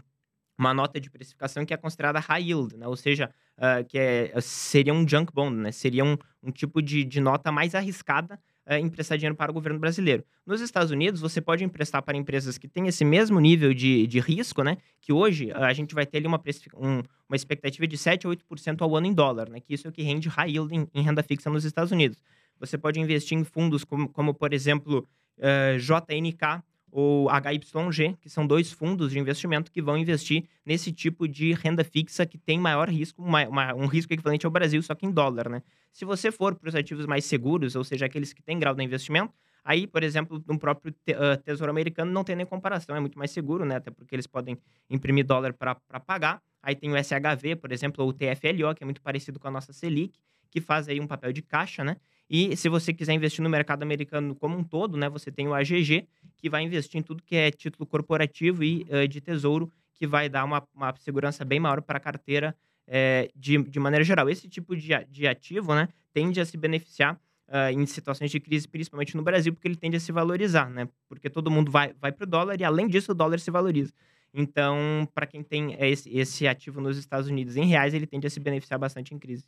uma nota de precificação que é considerada high yield, né, ou seja, uh, que é, seria um junk bond, né, seria um, um tipo de, de nota mais arriscada uh, emprestar dinheiro para o governo brasileiro. Nos Estados Unidos, você pode emprestar para empresas que têm esse mesmo nível de, de risco, né? Que hoje a gente vai ter ali uma, um, uma expectativa de 7 a 8% ao ano em dólar, né? Que isso é o que rende high yield em, em renda fixa nos Estados Unidos. Você pode investir em fundos como, como por exemplo, uh, eh, JNK ou HYG, que são dois fundos de investimento que vão investir nesse tipo de renda fixa que tem maior risco, uma, uma, um risco equivalente ao Brasil, só que em dólar, né? Se você for para os ativos mais seguros, ou seja, aqueles que têm grau de investimento, aí, por exemplo, no próprio te, uh, Tesouro Americano não tem nem comparação, é muito mais seguro, né? Até porque eles podem imprimir dólar para pagar. Aí tem o SHV, por exemplo, ou o TFLO, que é muito parecido com a nossa Selic, que faz aí um papel de caixa, né? E se você quiser investir no mercado americano como um todo, né, você tem o AGG, que vai investir em tudo que é título corporativo e uh, de tesouro, que vai dar uma, uma segurança bem maior para a carteira é, de, de maneira geral. Esse tipo de, de ativo né, tende a se beneficiar uh, em situações de crise, principalmente no Brasil, porque ele tende a se valorizar, né? Porque todo mundo vai, vai para o dólar e, além disso, o dólar se valoriza. Então, para quem tem esse, esse ativo nos Estados Unidos em reais, ele tende a se beneficiar bastante em crise.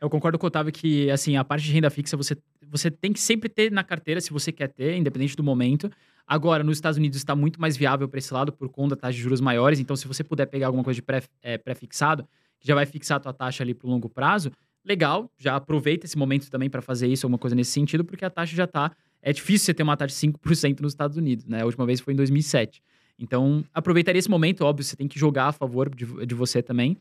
Eu concordo com o Otávio que, assim, a parte de renda fixa você, você tem que sempre ter na carteira, se você quer ter, independente do momento. Agora, nos Estados Unidos está muito mais viável para esse lado por conta da taxa de juros maiores. Então, se você puder pegar alguma coisa de pré, é, pré-fixado, que já vai fixar a tua taxa ali para o longo prazo, legal, já aproveita esse momento também para fazer isso, alguma coisa nesse sentido, porque a taxa já está. É difícil você ter uma taxa de 5% nos Estados Unidos, né? A última vez foi em 2007. Então, aproveitaria esse momento, óbvio, você tem que jogar a favor de, de você também.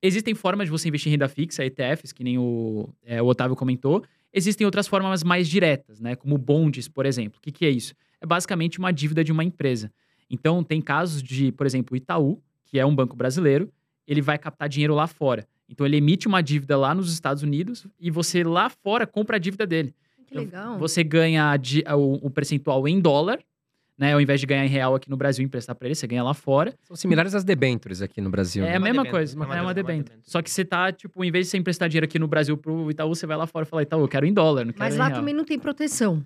Existem formas de você investir em renda fixa, ETFs, que nem o, é, o Otávio comentou. Existem outras formas mais diretas, né? Como bondes, por exemplo. O que, que é isso? É basicamente uma dívida de uma empresa. Então, tem casos de, por exemplo, o Itaú, que é um banco brasileiro, ele vai captar dinheiro lá fora. Então, ele emite uma dívida lá nos Estados Unidos e você lá fora compra a dívida dele. Que legal. Então, você ganha o, o percentual em dólar né? Ao invés de ganhar em real aqui no Brasil e emprestar para ele, você ganha lá fora. São similares às debentures aqui no Brasil. É né? a mesma coisa, é uma, é uma debênture. Só que você tá, tipo, em vez de você emprestar dinheiro aqui no Brasil pro Itaú, você vai lá fora e fala, Itaú, eu quero em dólar, não quero Mas em lá real. também não tem proteção.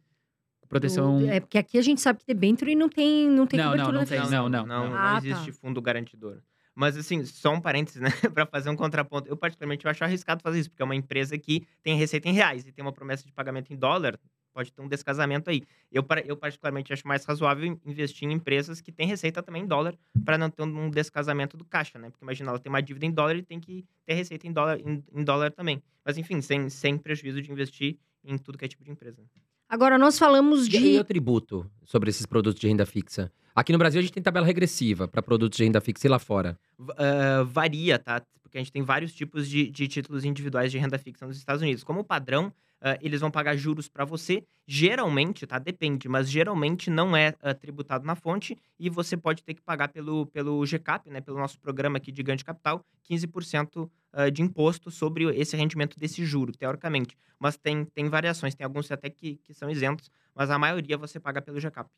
Proteção... Do, é porque aqui a gente sabe que debênture não tem, não tem Não, cobertura não, não na tem, não, não. Não, não Ah, existe tá. fundo garantidor. Mas, assim, só um parênteses, né? (laughs) para fazer um contraponto. Eu, particularmente, eu acho arriscado fazer isso, porque é uma empresa que tem receita em reais e tem uma promessa de pagamento em dólar, pode ter um descasamento aí. Eu, eu particularmente, acho mais razoável investir em empresas que têm receita também em dólar, para não ter um descasamento do caixa, né? Porque, imagina, ela tem uma dívida em dólar e tem que ter receita em dólar, em, em dólar também. Mas, enfim, sem, sem prejuízo de investir em tudo que é tipo de empresa. Agora, nós falamos E de. o tributo sobre esses produtos de renda fixa? Aqui no Brasil a gente tem tabela regressiva para produtos de renda fixa e lá fora. Ah, varia, tá? Porque a gente tem vários tipos de, de títulos individuais de renda fixa nos Estados Unidos. Como padrão, ah, eles vão pagar juros para você. Geralmente, tá? Depende, mas geralmente não é ah, tributado na fonte e você pode ter que pagar pelo, pelo GCAP, né? Pelo nosso programa aqui de ganho de capital, 15% ah, de imposto sobre esse rendimento desse juro, teoricamente. Mas tem, tem variações, tem alguns até que, que são isentos, mas a maioria você paga pelo GCAP.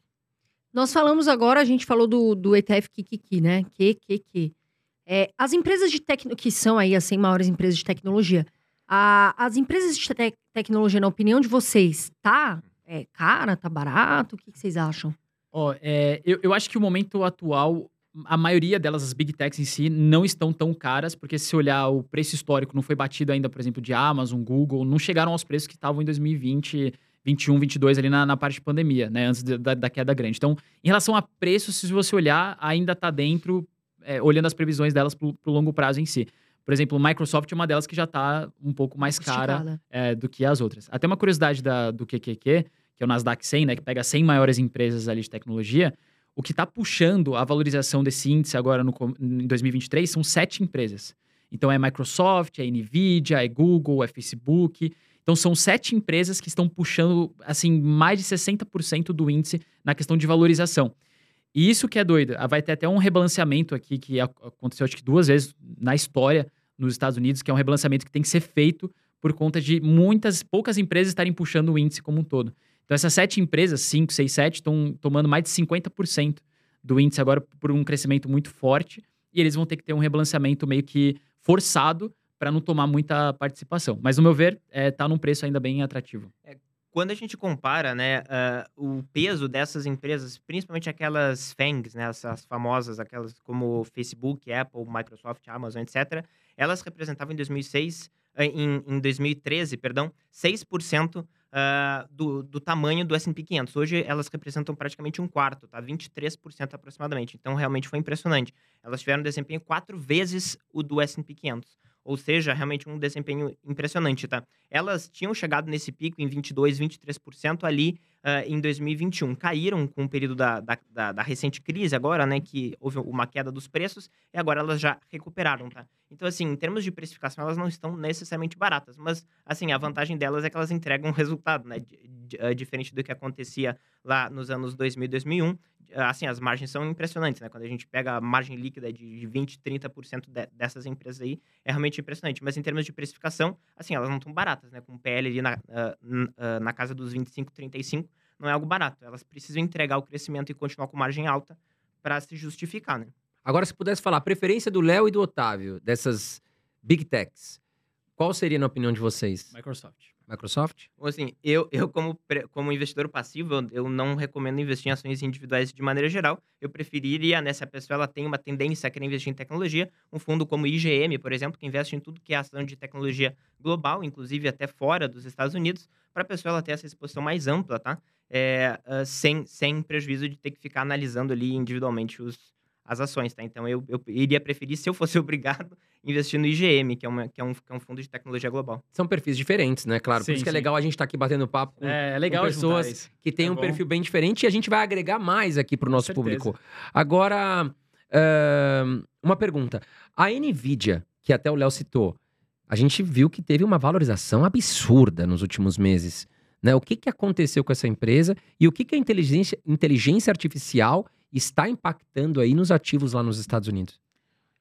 Nós falamos agora, a gente falou do, do ETF Kikiki, né? QQQ. É, as empresas de tecno, que são aí as 100 maiores empresas de tecnologia, a- as empresas de te- tecnologia, na opinião de vocês, tá é, cara, tá barato? O que, que vocês acham? Ó, é, eu, eu acho que o momento atual a maioria delas, as big techs em si, não estão tão caras, porque se olhar o preço histórico, não foi batido ainda, por exemplo, de Amazon, Google, não chegaram aos preços que estavam em 2020, 21, 22 ali na, na parte de pandemia, né? Antes da, da, queda grande. Então, em relação a preço, se você olhar, ainda está dentro, é, olhando as previsões delas para o longo prazo em si. Por exemplo, o Microsoft é uma delas que já está um pouco mais cara é, do que as outras. Até uma curiosidade da, do QQQ, que é o Nasdaq 100, né? Que pega 100 maiores empresas ali de tecnologia o que está puxando a valorização desse índice agora no, em 2023 são sete empresas. Então é Microsoft, é Nvidia, é Google, é Facebook. Então são sete empresas que estão puxando assim mais de 60% do índice na questão de valorização. E isso que é doido. Ah, vai ter até um rebalanceamento aqui que aconteceu acho que duas vezes na história nos Estados Unidos, que é um rebalanceamento que tem que ser feito por conta de muitas poucas empresas estarem puxando o índice como um todo. Então, essas sete empresas, 5, 6, 7, estão tomando mais de 50% do índice agora por um crescimento muito forte. E eles vão ter que ter um rebalanceamento meio que forçado para não tomar muita participação. Mas, no meu ver, está é, tá num preço ainda bem atrativo. É, quando a gente compara né, uh, o peso dessas empresas, principalmente aquelas FANGs, né, essas famosas, aquelas como Facebook, Apple, Microsoft, Amazon, etc., elas representavam em 2006, eh, em, em 2013, perdão, 6% uh, do, do tamanho do S&P 500. Hoje elas representam praticamente um quarto, tá? 23% aproximadamente. Então realmente foi impressionante. Elas tiveram um desempenho quatro vezes o do S&P 500. Ou seja, realmente um desempenho impressionante, tá? Elas tinham chegado nesse pico em 22, 23% ali uh, em 2021. Caíram com o período da, da, da, da, recente crise agora, né? Que houve uma queda dos preços e agora elas já recuperaram, tá? Então, assim, em termos de precificação, elas não estão necessariamente baratas. Mas, assim, a vantagem delas é que elas entregam resultado, né? Eh, diferente do que acontecia lá nos anos 2000 e 2001 assim, as margens são impressionantes, né? Quando a gente pega a margem líquida de 20, 30% de, dessas empresas aí, é realmente impressionante. Mas em termos de precificação, assim, elas não estão baratas, né? Com PL ali na, uh, na casa dos 25, 35, não é algo barato. Elas precisam entregar o crescimento e continuar com margem alta para se justificar, né? Agora, se pudesse falar, a preferência do Léo e do Otávio, dessas Big Techs, qual seria, na opinião de vocês? Microsoft. Microsoft? Assim, eu, eu como, como investidor passivo, eu, não recomendo investir em ações individuais de maneira geral. Eu preferiria, né, se a pessoa ela tem uma tendência a querer investir em tecnologia, um fundo como IGM, por exemplo, que investe em tudo que é ação de tecnologia global, inclusive até fora dos Estados Unidos, para a pessoa ela ter essa exposição mais ampla, tá? É, uh, sem, sem prejuízo de ter que ficar analisando ali individualmente os, as ações, tá? Então eu, eu iria preferir, se eu fosse (laughs) obrigado, investir no IGM, que é, uma, que, é um, que é um fundo de tecnologia global. São perfis diferentes, né? Claro. Sim, Por isso que é legal a gente estar tá aqui batendo papo com, é, é legal com pessoas que têm é um bom. perfil bem diferente e a gente vai agregar mais aqui para o nosso público. Agora, uh, uma pergunta. A NVIDIA, que até o Léo citou, a gente viu que teve uma valorização absurda nos últimos meses. Né? O que, que aconteceu com essa empresa e o que, que a inteligência, inteligência artificial está impactando aí nos ativos lá nos Estados Unidos?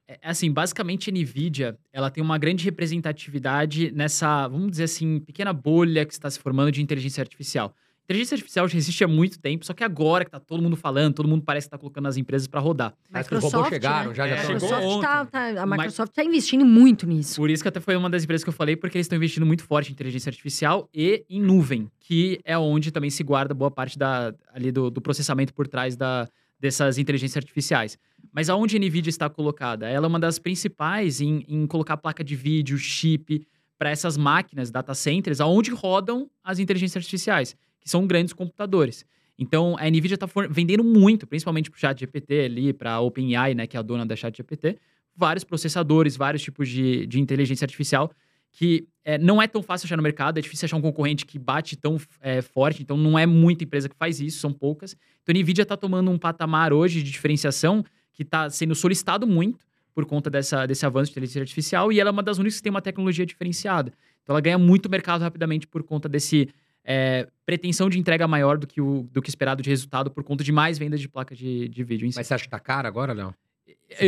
É, assim, basicamente a Nvidia, ela tem uma grande representatividade nessa, vamos dizer assim, pequena bolha que está se formando de inteligência artificial. Inteligência artificial já existe há muito tempo, só que agora que tá todo mundo falando, todo mundo parece que tá colocando as empresas para rodar. Mas os robôs chegaram, né? já, já é, chegou Microsoft tá, tá, A Microsoft está investindo muito nisso. Por isso que até foi uma das empresas que eu falei, porque eles estão investindo muito forte em inteligência artificial e em nuvem, que é onde também se guarda boa parte da, ali do, do processamento por trás da, dessas inteligências artificiais. Mas aonde a NVIDIA está colocada? Ela é uma das principais em, em colocar placa de vídeo, chip, para essas máquinas, data centers, aonde rodam as inteligências artificiais que são grandes computadores. Então, a NVIDIA está vendendo muito, principalmente para o ChatGPT ali, para a OpenAI, né, que é a dona da ChatGPT, vários processadores, vários tipos de, de inteligência artificial que é, não é tão fácil achar no mercado, é difícil achar um concorrente que bate tão é, forte, então não é muita empresa que faz isso, são poucas. Então, a NVIDIA está tomando um patamar hoje de diferenciação que está sendo solicitado muito por conta dessa, desse avanço de inteligência artificial e ela é uma das únicas que tem uma tecnologia diferenciada. Então, ela ganha muito mercado rapidamente por conta desse é, pretensão de entrega maior do que, o, do que esperado de resultado por conta de mais vendas de placa de, de vídeo. Mas você acha que tá cara agora, Léo?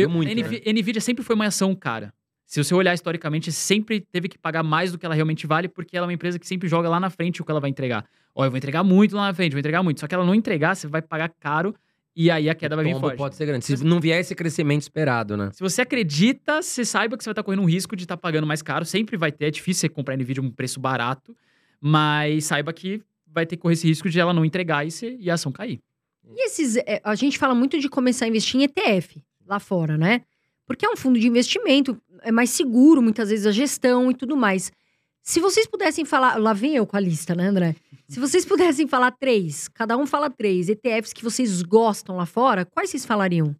muito, NV, né? NVIDIA sempre foi uma ação cara. Se você olhar historicamente, sempre teve que pagar mais do que ela realmente vale, porque ela é uma empresa que sempre joga lá na frente o que ela vai entregar. Ó, eu vou entregar muito lá na frente, vou entregar muito. Só que ela não entregar, você vai pagar caro e aí a queda o vai vir forte. pode ser grande. Se não vier esse crescimento esperado, né? Se você acredita, você saiba que você vai estar correndo um risco de estar pagando mais caro. Sempre vai ter. É difícil você comprar NVIDIA um preço barato. Mas saiba que vai ter que correr esse risco de ela não entregar e, se, e a ação cair. E esses. É, a gente fala muito de começar a investir em ETF. lá fora, né? Porque é um fundo de investimento, é mais seguro muitas vezes a gestão e tudo mais. Se vocês pudessem falar, lá vem eu com a lista, né, André? Se vocês pudessem falar três, cada um fala três ETFs que vocês gostam lá fora, quais vocês falariam?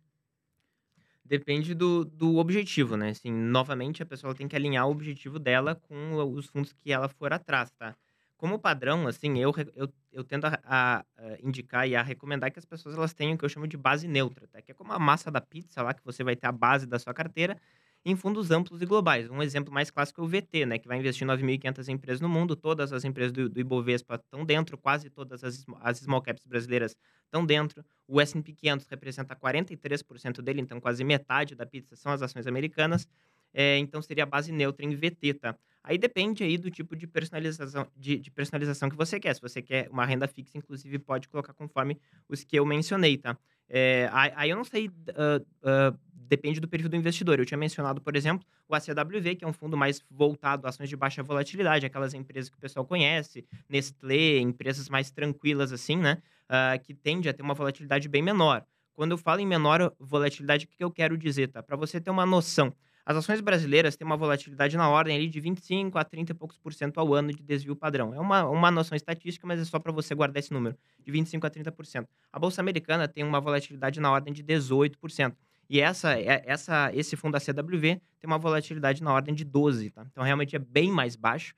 Depende do, do objetivo, né? Assim, novamente, a pessoa tem que alinhar o objetivo dela com os fundos que ela for atrás, tá? Como padrão, assim, eu, eu, eu tendo a, a- a indicar e a recomendar que as pessoas elas tenham o que eu chamo de base neutra, tá? Que é como a massa da pizza lá, que você vai ter a base da sua carteira em fundos amplos e globais. Um exemplo mais clássico é o VT, né? Que vai investir em 9.500 empresas no mundo, todas as empresas do, do Ibovespa estão dentro, quase todas as, as small caps brasileiras estão dentro. O S&P 500 representa 43% dele, então quase metade da pizza são as ações americanas. É, então seria a base neutra em VT, tá? Aí depende aí do tipo de personalização, de, de personalização que você quer. Se você quer uma renda fixa, inclusive, pode colocar conforme os que eu mencionei, tá? É, aí eu não sei, ah, ah, depende do perfil do investidor. Eu tinha mencionado, por exemplo, o ACWV, que é um fundo mais voltado a ações de baixa volatilidade, aquelas empresas que o pessoal conhece, Nestlé, empresas mais tranquilas assim, né? Ah, que tende a ter uma volatilidade bem menor. Quando eu falo em menor volatilidade, o que eu quero dizer, tá? Para você ter uma noção, as ações brasileiras têm uma volatilidade na ordem ali de 25 a 30 e poucos por cento ao ano de desvio padrão. É uma, uma noção estatística, mas é só para você guardar esse número, de 25 a 30 por cento. A bolsa americana tem uma volatilidade na ordem de 18 por cento. E essa, é- essa, esse fundo da CWV tem uma volatilidade na ordem de 12, tá? Então realmente é bem mais baixo.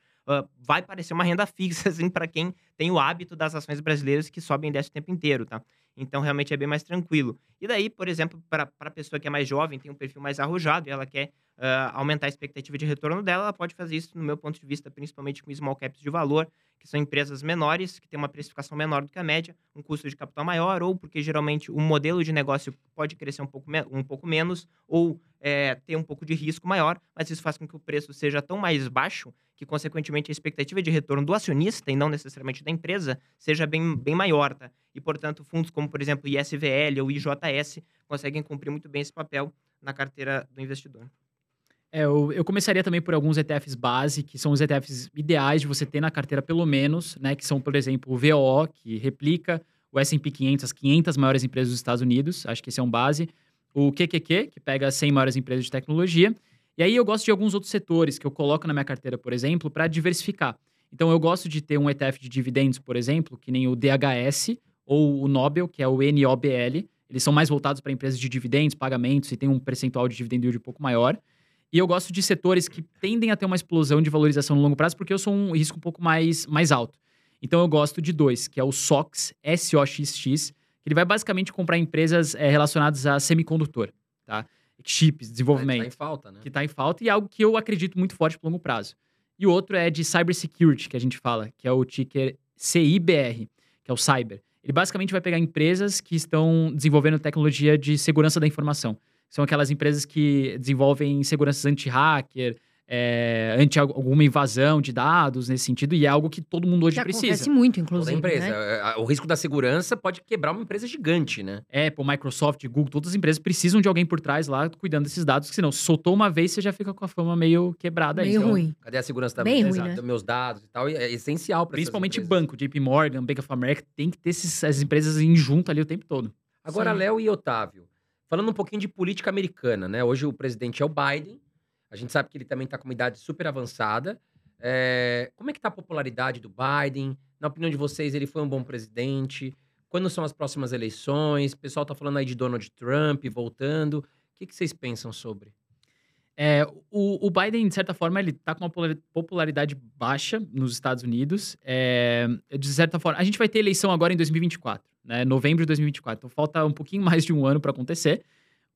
Vai parecer uma renda fixa, (laughs) assim, para quem tem o hábito das ações brasileiras que sobem e descem o tempo inteiro, tá? Então, realmente é bem mais tranquilo. E daí, por exemplo, para a pessoa que é mais jovem, tem um perfil mais arrojado e ela quer ah, aumentar a expectativa de retorno dela, ela pode fazer isso, no meu ponto de vista, principalmente com small caps de valor, que são empresas menores, que têm uma precificação menor do que a média, um custo de capital maior, ou porque geralmente o modelo de negócio pode crescer um pouco, um pouco menos, ou é, ter um pouco de risco maior, mas isso faz com que o preço seja tão mais baixo que, consequentemente, a expectativa de retorno do acionista, e não necessariamente da empresa, seja bem, bem maior, tá? E, portanto, fundos como, por exemplo, ISVL ou IJS conseguem cumprir muito bem esse papel na carteira do investidor. É, eu, eu começaria também por alguns ETFs base, que são os ETFs ideais de você ter na carteira pelo menos, né? Que são, por exemplo, o VOO, que replica o S&P 500, as 500 maiores empresas dos Estados Unidos, acho que esse é um base. O QQQ, que pega as 100 maiores empresas de tecnologia. E aí eu gosto de alguns outros setores que eu coloco na minha carteira, por exemplo, para diversificar. Então eu gosto de ter um ETF de dividendos, por exemplo, que nem o DHS ou o Nobel, que é o NOBL. Eles são mais voltados para empresas de dividendos, pagamentos e tem um percentual de dividend yield um pouco maior. E eu gosto de setores que tendem a ter uma explosão de valorização no longo prazo, porque eu sou um risco um pouco mais, mais alto. Então eu gosto de dois, que é o SOX, S-O-X-X, que ele vai basicamente comprar empresas eh, relacionadas a semicondutor, tá? Chips, desenvolvimento Tá em falta, né? que está em falta e é algo que eu acredito muito forte pro longo prazo. E o outro é de cybersecurity, que a gente fala, que é o ticker CIBR, que é o cyber. Ele basicamente vai pegar empresas que estão desenvolvendo tecnologia de segurança da informação. São aquelas empresas que desenvolvem seguranças anti-hacker, é, anti alguma invasão de dados nesse sentido, e é algo que todo mundo hoje que precisa. acontece muito, Toda inclusive. empresa. Né? É, O risco da segurança pode quebrar uma empresa gigante, né? Apple, Microsoft, Google, todas as empresas precisam de alguém por trás lá cuidando desses dados, que senão, se soltou uma vez, você já fica com a fama meio quebrada aí. Meio Então, ruim. Cadê a segurança da Bem ruim, né? meus dados e tal? E é essencial para Principalmente banco, JP Morgan, Bank of America, tem que ter esses, essas empresas em junto ali o tempo todo. Agora, Sim. Léo e Otávio, falando um pouquinho de política americana, né? Hoje o presidente é o Biden. A gente sabe que ele também está com uma idade super avançada. É, Como é que tá a popularidade do Biden? Na opinião de vocês, ele foi um bom presidente? Quando são as próximas eleições? O pessoal tá falando aí de Donald Trump voltando. O que, que vocês pensam sobre? É, o, o Biden, de certa forma, ele tá com uma popularidade baixa nos Estados Unidos. É, de certa forma, a gente vai ter eleição agora em 2024, né? Novembro de 2024. Então falta um pouquinho mais de um ano para acontecer.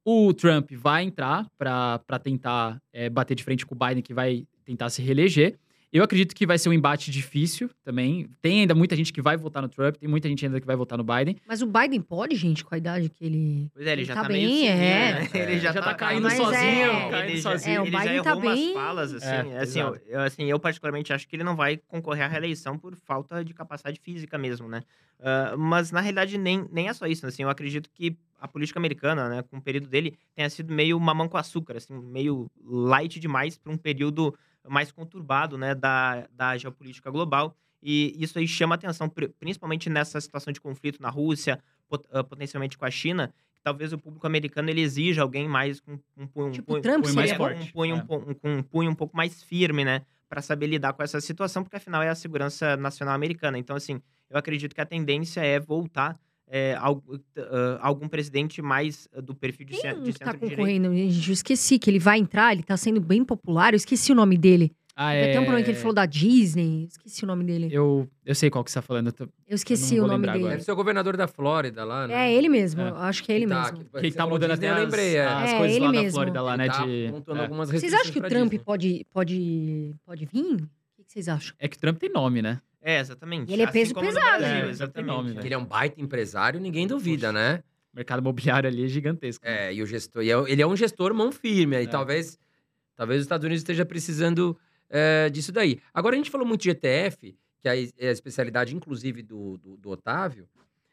O Trump vai entrar para tentar é, bater de frente com o Biden, que vai tentar se reeleger. Eu acredito que vai ser um embate difícil também. Tem ainda muita gente que vai votar no Trump, tem muita gente ainda que vai votar no Biden. Mas o Biden pode, gente, com a idade que ele. Pois é, ele, Ele já tá tá, bem, meio é. né? É, Ele já, já tá caindo Mas sozinho, é- caindo ele já, sozinho. É, o ele já Biden tá umas bem- falas, assim. É, assim, eu, eu- assim, eu particularmente acho que ele não vai concorrer à reeleição por falta de capacidade física mesmo, né? Ah, mas, na realidade, nem, nem é só isso, assim. Eu acredito que a política americana, né, com o período dele, tenha sido meio mamão com açúcar, assim, meio light demais para um período mais conturbado, né, da, da geopolítica global. E isso aí chama atenção, pri- principalmente nessa situação de conflito na Rússia, ah, potencialmente com a China, talvez o público americano ele exija alguém mais com um punho, Tipo, um o Trump punho mais forte. um punho, É. um, um punho um pouco mais firme, né? Para saber lidar com essa situação, porque afinal é a segurança nacional americana. Então, assim, eu acredito que a tendência é voltar é, al- algum presidente mais do perfil de, Quem cen- de que tá centro-direita. concorrendo? Gente, eu esqueci que ele vai entrar, ele tá sendo bem popular, eu esqueci o nome dele. Ah, Tem até um problema que ele falou da Disney, esqueci o nome dele. Eu, eu sei qual que você tá falando. eu tô- Eu esqueci Eu o nome dele. agora. Deve ser o governador da Flórida lá, né? É ele mesmo, É. acho que é ele Que tá- mesmo. que- Que tá mudando Disney, até eu as, lembrei, é. as É, coisas ele lá mesmo. da Flórida, lá, né? Tá de- é. Vocês acham que o Trump Disney. pode, pode, pode vir? O que que vocês acham? É que Trump tem nome, né? É, exatamente. Ele é Assim peso pesado, Brasil, né? exatamente. Nome, né? Ele é um baita empresário, ninguém duvida, né? O mercado imobiliário ali é gigantesco. né? É, e o gestor, e é- ele é um gestor mão firme, aí É. talvez, talvez os Estados Unidos esteja precisando é, disso daí. Agora a gente falou muito de ETF, que é a é a especialidade, inclusive, do, do, do Otávio.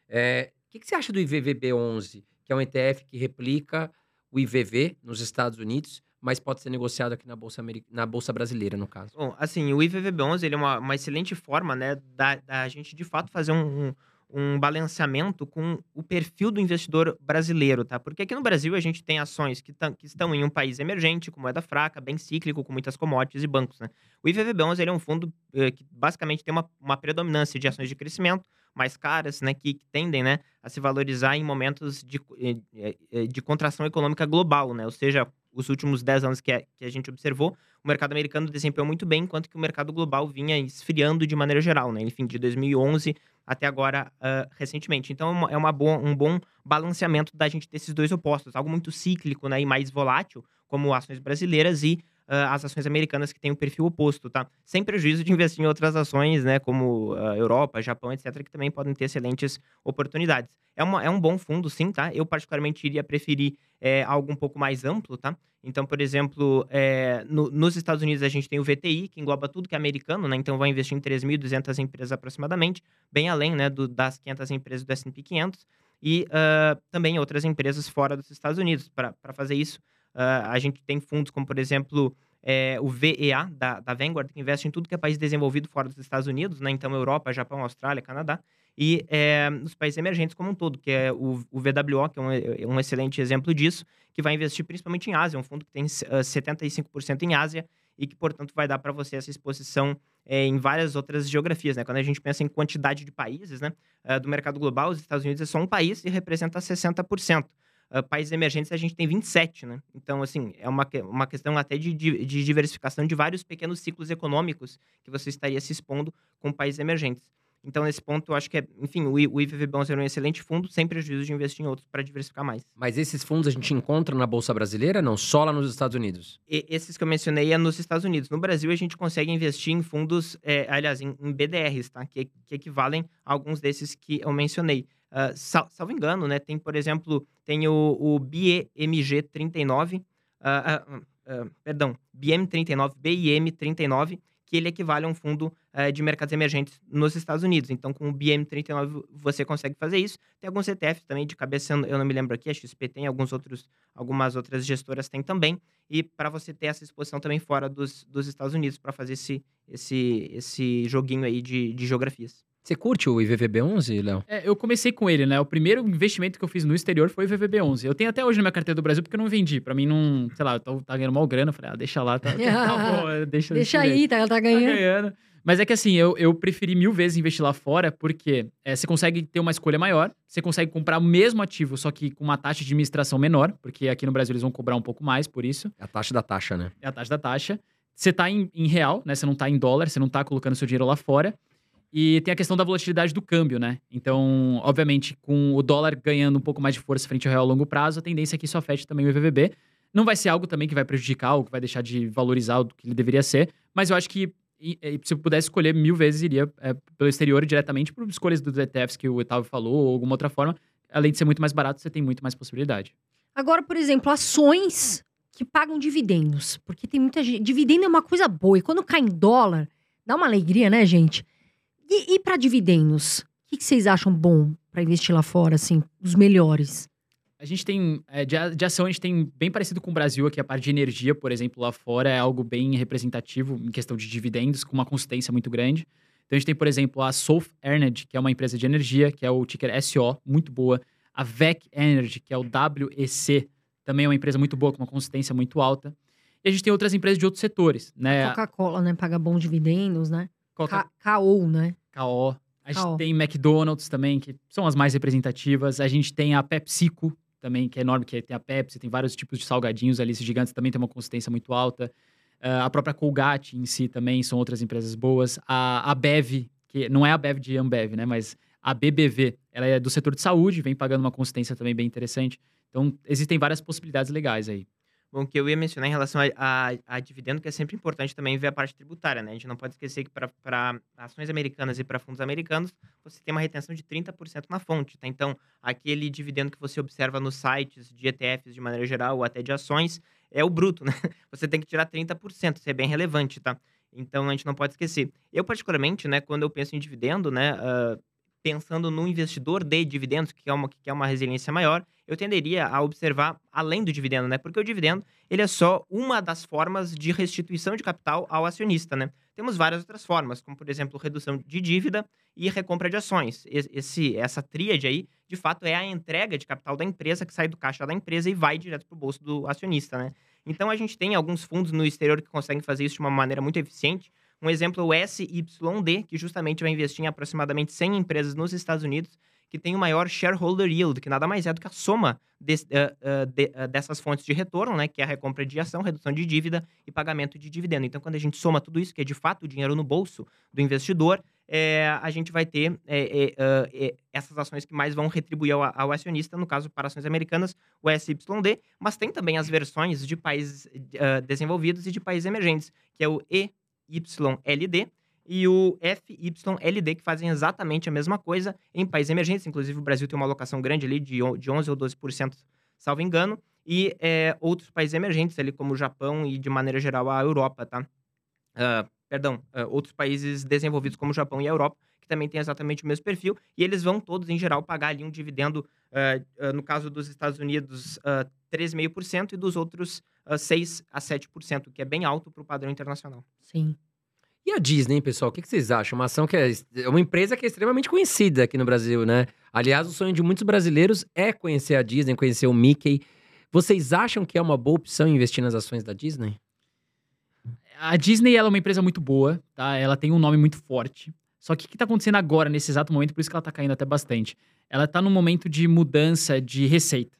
É, O que, que você acha do IVVB11, que é um ETF que replica o IVV nos Estados Unidos, mas pode ser negociado aqui na Bolsa, Ameri- na Bolsa Brasileira, no caso? Bom, assim, o IVVB11 ele é uma, uma excelente forma, né, da, da gente de fato fazer um, um, um balanceamento com o perfil do investidor brasileiro, tá? Porque aqui no Brasil a gente tem ações que, que estão em um país emergente, com moeda fraca, bem cíclico, com muitas commodities e bancos, né? O IVVB11 ele é um fundo eh, que basicamente tem uma, uma predominância de ações de crescimento mais caras, né, que, que tendem, né, a se valorizar em momentos de, eh, eh, de contração econômica global, né? Ou seja, os últimos 10 anos que a, que a gente observou, o mercado americano desempenhou muito bem, enquanto que o mercado global vinha esfriando de maneira geral, né? Enfim, de 2011 até agora, ah, recentemente. Então, é é uma boa, um bom balanceamento da gente ter esses dois opostos. Algo muito cíclico né, e mais volátil, como ações brasileiras e as ações americanas que têm o perfil oposto, tá? Sem prejuízo de investir em outras ações, né? Como ah, Europa, Japão, etc., que também podem ter excelentes oportunidades. É, uma, é um bom fundo, sim, tá? Eu, particularmente, iria preferir é, algo um pouco mais amplo, tá? Então, por exemplo, é, no- nos Estados Unidos a gente tem o VTI, que engloba tudo que é americano, né? Então vai investir em 3.200 empresas aproximadamente, bem além né, do- das 500 empresas do S&P 500 e ah, também outras empresas fora dos Estados Unidos. Para fazer isso, ah, a gente tem fundos como, por exemplo, é, o VEA da, da Vanguard, que investe em tudo que é país desenvolvido fora dos Estados Unidos, né? Então Europa, Japão, Austrália, Canadá e é, nos países emergentes como um todo, que é o, o VWO, que é um, é um excelente exemplo disso, que vai investir principalmente em Ásia, um fundo que tem ah, 75% em Ásia e que, portanto, vai dar para você essa exposição eh, em várias outras geografias, né? Quando a gente pensa em quantidade de países, né? ah, do mercado global, os Estados Unidos é só um país e representa 60%. Ah, países emergentes a gente tem 27, né? Então, assim, é uma, uma questão até de, de diversificação de vários pequenos ciclos econômicos que você estaria se expondo com países emergentes. Então, nesse ponto, eu acho que é, enfim, o, o IVV11 é um excelente fundo, sem prejuízo de investir em outros para diversificar mais. Mas esses fundos a gente encontra na Bolsa Brasileira? Não, só lá nos Estados Unidos. E- esses que eu mencionei é nos Estados Unidos. No Brasil, a gente consegue investir em fundos, é, aliás, em, em BDRs, tá? Que, que equivalem a alguns desses que eu mencionei. Ah, sal- salvo engano, né? Tem, por exemplo, tem o, o BEMG39, ah, ah, ah, perdão, BM39, BIM39, que ele equivale a um fundo ah, de mercados emergentes nos Estados Unidos. Então, com o BM39 você consegue fazer isso. Tem alguns ETFs também, de cabeça eu não me lembro aqui, a XP tem, alguns outros, algumas outras gestoras têm também e para você ter essa exposição também fora dos, dos Estados Unidos para fazer esse, esse, esse joguinho aí de, de geografias. Você curte o IVVB11, Léo? É, eu comecei com ele, né? O primeiro investimento que eu fiz no exterior foi o VVB11. Eu tenho até hoje na minha carteira do Brasil porque eu não vendi. Pra mim não, sei lá, eu tô, tá ganhando mal grana. Eu falei, ah, deixa lá, tá, tá (laughs) bom, deixa, Deixa desse aí, tá, tá Tá ganhando. ganhando. Mas é que assim, eu, eu preferi mil vezes investir lá fora, porque é, você consegue ter uma escolha maior, você consegue comprar o mesmo ativo, só que com uma taxa de administração menor, porque aqui no Brasil eles vão cobrar um pouco mais por isso. A taxa da taxa, né? é a taxa da taxa. Você tá em, em real, né? Você não tá em dólar, você não tá colocando seu dinheiro lá fora. E tem a questão da volatilidade do câmbio, né? Então, obviamente, com o dólar ganhando um pouco mais de força frente ao real a longo prazo, a tendência é que isso afete também o IVVB. Não vai ser algo também que vai prejudicar ou que vai deixar de valorizar o que ele deveria ser, mas eu acho que se eu pudesse escolher mil vezes, iria é, pelo exterior diretamente por escolhas dos ETFs que o Otávio falou ou alguma outra forma. Além de ser muito mais barato, você tem muito mais possibilidade. Agora, por exemplo, ações que pagam dividendos. Porque tem muita gente. Dividendo é uma coisa boa. E quando cai em dólar, dá uma alegria, né, gente? E, e para dividendos? O que, que vocês acham bom para investir lá fora, assim, os melhores? A gente tem, é, de, ação, a gente tem bem parecido com o Brasil aqui, a parte de energia, por exemplo, lá fora é algo bem representativo em questão de dividendos, com uma consistência muito grande. Então a gente tem, por exemplo, a Solf Energy, que é uma empresa de energia, que é o ticker SO, muito boa. A VEC Energy, que é o WEC, também é uma empresa muito boa, com uma consistência muito alta. E a gente tem outras empresas de outros setores, né? Coca-Cola, né? Paga bons dividendos, né? Coca KO, né? KO. A gente KO. tem McDonald's também, que são as mais representativas. A gente tem a PepsiCo também, que é enorme, que tem a Pepsi, tem vários tipos de salgadinhos ali, esses gigantes também tem uma consistência muito alta. Ah, a própria Colgate em si também são outras empresas boas. A, a Bev, que não é a Bev de Ambev, né? Mas a BBV, ela é do setor de saúde, vem pagando uma consistência também bem interessante. Então, existem várias possibilidades legais aí. Bom, o que eu ia mencionar em relação a, a, a dividendo, que é sempre importante também ver a parte tributária, né? A gente não pode esquecer que para ações americanas e para fundos americanos, você tem uma retenção de 30% na fonte, tá? Então, aquele dividendo que você observa nos sites de ETFs de maneira geral, ou até de ações, é o bruto, (laughs) né? Você tem que tirar 30%, isso é bem relevante, tá? Então, a gente não pode esquecer. Eu, particularmente, né, quando eu penso em dividendo, né, ah, pensando no investidor de dividendos, que é uma, que é uma resiliência maior, eu tenderia a observar além do dividendo, né? Porque o dividendo, ele é só uma das formas de restituição de capital ao acionista, né? Temos várias outras formas, como, por exemplo, redução de dívida e recompra de ações. Esse, essa tríade aí, de fato, é a entrega de capital da empresa que sai do caixa da empresa e vai direto para o bolso do acionista, né? Então, a gente tem alguns fundos no exterior que conseguem fazer isso de uma maneira muito eficiente. Um exemplo é o SYD, que justamente vai investir em aproximadamente 100 empresas nos Estados Unidos, que tem o maior shareholder yield, que nada mais é do que a soma eh, eh, de- eh, dessas fontes de retorno, né, que é a recompra de ação, redução de dívida e pagamento de dividendo. Então, quando a gente soma tudo isso, que é de fato o dinheiro no bolso do investidor, eh, a gente vai ter ah, eh, essas ações que mais vão retribuir ao, ao acionista, no caso, para ações americanas, o SYD, mas tem também as versões de países desenvolvidos e de países emergentes, que é o EYLD e o FYLD, que fazem exatamente a mesma coisa em países emergentes. Inclusive, o Brasil tem uma alocação grande ali de, de 11 ou 12%, salvo engano. E eh, outros países emergentes ali, como o Japão e, de maneira geral, a Europa, tá? Ah, perdão, ah, outros países desenvolvidos como o Japão e a Europa, que também tem exatamente o mesmo perfil. E eles vão todos, em geral, pagar ali um dividendo, ah, ah, no caso dos Estados Unidos, ah, 3,5% e dos outros ah, 6 a 7%, que é bem alto para o padrão internacional. Sim. E a Disney, pessoal? O que que vocês acham? Uma ação que é, é uma empresa que é extremamente conhecida aqui no Brasil, né? Aliás, o sonho de muitos brasileiros é conhecer a Disney, conhecer o Mickey. Vocês acham que é uma boa opção investir nas ações da Disney? A Disney ela é uma empresa muito boa, tá? Ela tem um nome muito forte. Só que o que está acontecendo agora, nesse exato momento, por isso que ela está caindo até bastante? Ela está num momento de mudança de receita.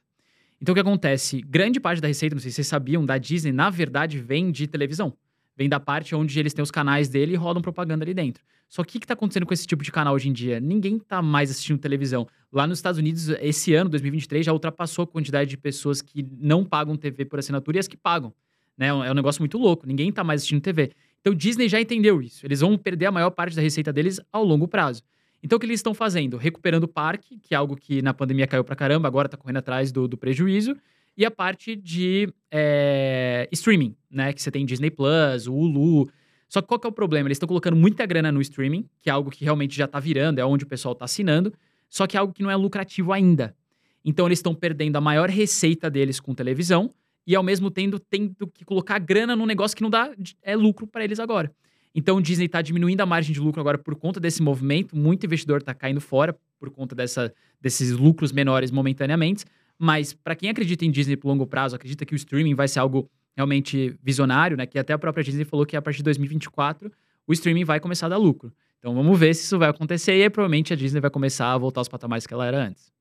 Então o que acontece? Grande parte da receita, não sei se vocês sabiam, da Disney, na verdade, vem de televisão. Vem da parte onde eles têm os canais dele e rodam propaganda ali dentro. Só que o que está acontecendo com esse tipo de canal hoje em dia? Ninguém está mais assistindo televisão. Lá nos Estados Unidos, esse ano, 2023, já ultrapassou a quantidade de pessoas que não pagam TV por assinatura e as que pagam. Né? É um negócio muito louco. Ninguém está mais assistindo TV. Então, Disney já entendeu isso. Eles vão perder a maior parte da receita deles ao longo prazo. Então, o que eles estão fazendo? Recuperando o parque, que é algo que na pandemia caiu pra caramba, agora tá correndo atrás do, do prejuízo. E a parte de é, streaming, né? Que você tem Disney Plus, o Hulu. Só que qual que é o problema? Eles estão colocando muita grana no streaming, que é algo que realmente já tá virando, é onde o pessoal tá assinando. Só que é algo que não é lucrativo ainda. Então, eles estão perdendo a maior receita deles com televisão e, ao mesmo tempo, tendo que colocar grana num negócio que não dá é, lucro para eles agora. Então, o Disney está diminuindo a margem de lucro agora por conta desse movimento. Muito investidor está caindo fora por conta dessa, desses lucros menores momentaneamente. Mas, para quem acredita em Disney por longo prazo, acredita que o streaming vai ser algo realmente visionário, né? Que até a própria Disney falou que a partir de 2024 o streaming vai começar a dar lucro. Então, vamos ver se isso vai acontecer. E aí, provavelmente, a Disney vai começar a voltar aos patamares que ela era antes.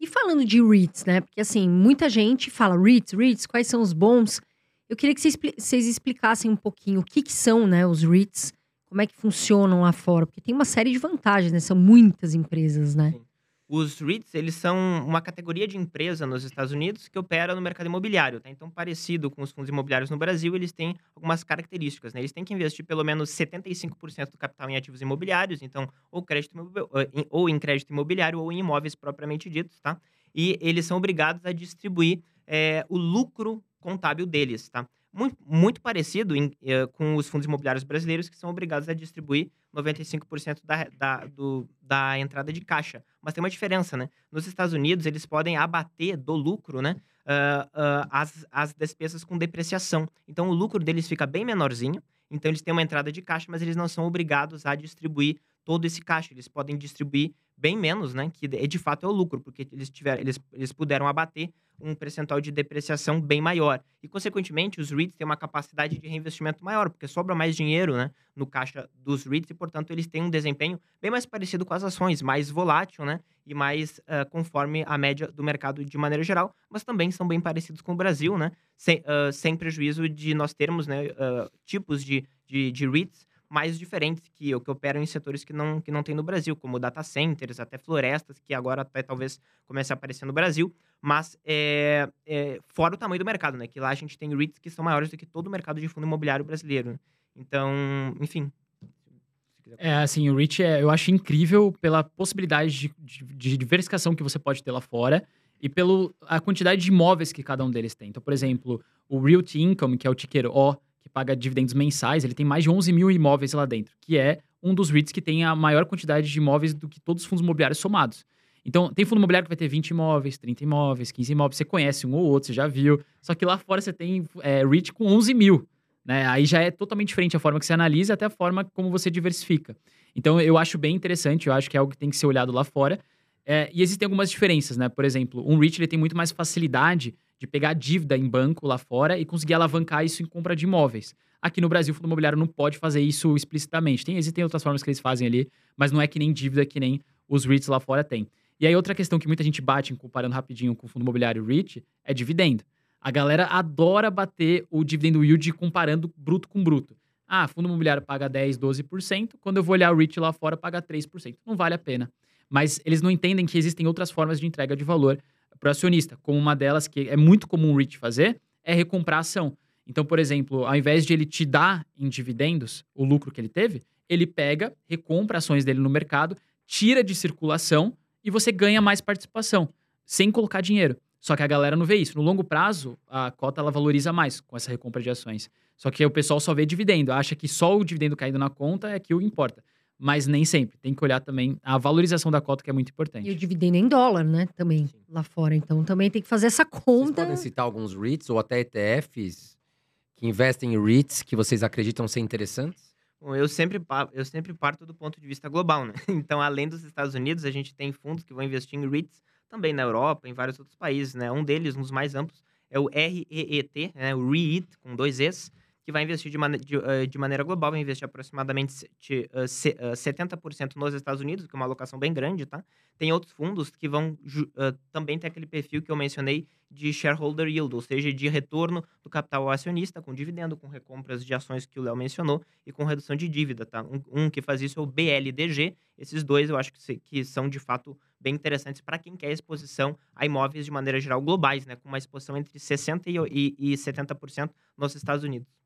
E falando de REITs, né? Porque assim, muita gente fala REITs, REITs, quais são os bons? Eu queria que vocês, expli- vocês explicassem um pouquinho o que, que são, né, os REITs, como é que funcionam lá fora, porque tem uma série de vantagens, né? São muitas empresas, né? Os REITs, eles são uma categoria de empresa nos Estados Unidos que opera no mercado imobiliário, tá? Então, parecido com os fundos imobiliários no Brasil, eles têm algumas características, né? Eles têm que investir pelo menos 75% do capital em ativos imobiliários, então, ou, crédito, ou em- crédito imobiliário ou em imóveis propriamente ditos, tá? E eles são obrigados a distribuir eh, o lucro contábil deles, tá? Muito, muito parecido em, eh, com os fundos imobiliários brasileiros, que são obrigados a distribuir 95% da, da, do, da entrada de caixa. Mas tem uma diferença, né? Nos Estados Unidos, eles podem abater do lucro, né? ah, ah, as, as despesas com depreciação. Então, o lucro deles fica bem menorzinho. Então, eles têm uma entrada de caixa, mas eles não são obrigados a distribuir todo esse caixa. Eles podem distribuir bem menos, né? Que de, de fato é o lucro, porque eles, tiveram, eles, eles puderam abater um percentual de depreciação bem maior. E, consequentemente, os REITs têm uma capacidade de reinvestimento maior, porque sobra mais dinheiro né, no caixa dos REITs e, portanto, eles têm um desempenho bem mais parecido com as ações, mais volátil né, e mais uh, conforme a média do mercado de maneira geral, mas também são bem parecidos com o Brasil, né, sem, uh, sem prejuízo de nós termos né, uh, tipos de, de, de REITs mais diferentes que, que operam em setores que não, que não tem no Brasil, como data centers, até florestas, que agora até talvez comece a aparecer no Brasil, mas é, é, fora o tamanho do mercado, né? Que lá a gente tem REITs que são maiores do que todo o mercado de fundo imobiliário brasileiro. Né? Então, enfim. É, assim, o REIT é, eu acho incrível pela possibilidade de, de, de diversificação que você pode ter lá fora e pela quantidade de imóveis que cada um deles tem. Então, por exemplo, o Realty Income, que é o ticker O, paga dividendos mensais, ele tem mais de 11 mil imóveis lá dentro, que é um dos REITs que tem a maior quantidade de imóveis do que todos os fundos imobiliários somados. Então, tem fundo imobiliário que vai ter 20 imóveis, 30 imóveis, 15 imóveis, você conhece um ou outro, você já viu. Só que lá fora você tem é, REIT com 11 mil. Né? Aí já é totalmente diferente a forma que você analisa até a forma como você diversifica. Então, eu acho bem interessante, eu acho que é algo que tem que ser olhado lá fora. É, e existem algumas diferenças, né? Por exemplo, um REIT ele tem muito mais facilidade de pegar dívida em banco lá fora e conseguir alavancar isso em compra de imóveis. Aqui no Brasil, o fundo imobiliário não pode fazer isso explicitamente. Tem, existem outras formas que eles fazem ali, mas não é que nem dívida que nem os REITs lá fora têm. E aí, outra questão que muita gente bate, comparando rapidinho com o fundo imobiliário REIT, é dividendo. A galera adora bater o dividendo yield comparando bruto com bruto. Ah, fundo imobiliário paga 10, 12%, quando eu vou olhar o REIT lá fora, paga 3%. Não vale a pena. Mas eles não entendem que existem outras formas de entrega de valor para o acionista, como uma delas que é muito comum o REIT fazer, é recomprar a ação. Então, por exemplo, ao invés de ele te dar em dividendos o lucro que ele teve, ele pega, recompra ações dele no mercado, tira de circulação e você ganha mais participação, sem colocar dinheiro. Só que a galera não vê isso. No longo prazo, a cota ela valoriza mais com essa recompra de ações. Só que o pessoal só vê dividendo, acha que só o dividendo caindo na conta é que o importa mas nem sempre. Tem que olhar também a valorização da cota, que é muito importante. E o dividendo em dólar, né? Também, Sim. lá fora. Então também tem que fazer essa conta. Vocês podem citar alguns REITs ou até ETFs que investem em REITs que vocês acreditam ser interessantes? Bom, eu sempre, eu sempre parto do ponto de vista global, né? (laughs) Então, além dos Estados Unidos, a gente tem fundos que vão investir em REITs também na Europa, em vários outros países, né? Um deles, um dos mais amplos, é o REET, né? o REIT, com dois Es, que vai investir de, man de, uh, de maneira global, vai investir aproximadamente uh, se, uh, 70% nos Estados Unidos, que é uma alocação bem grande, tá? Tem outros fundos que vão uh, também ter aquele perfil que eu mencionei de shareholder yield, ou seja, de retorno do capital acionista, com dividendo, com recompras de ações que o Léo mencionou e com redução de dívida, tá? Um, um, que faz isso é o BLDG. Esses dois eu acho que, se, que são, de fato, bem interessantes para quem quer exposição a imóveis de maneira geral globais, né? Com uma exposição entre 60% e, e, e 70% nos Estados Unidos.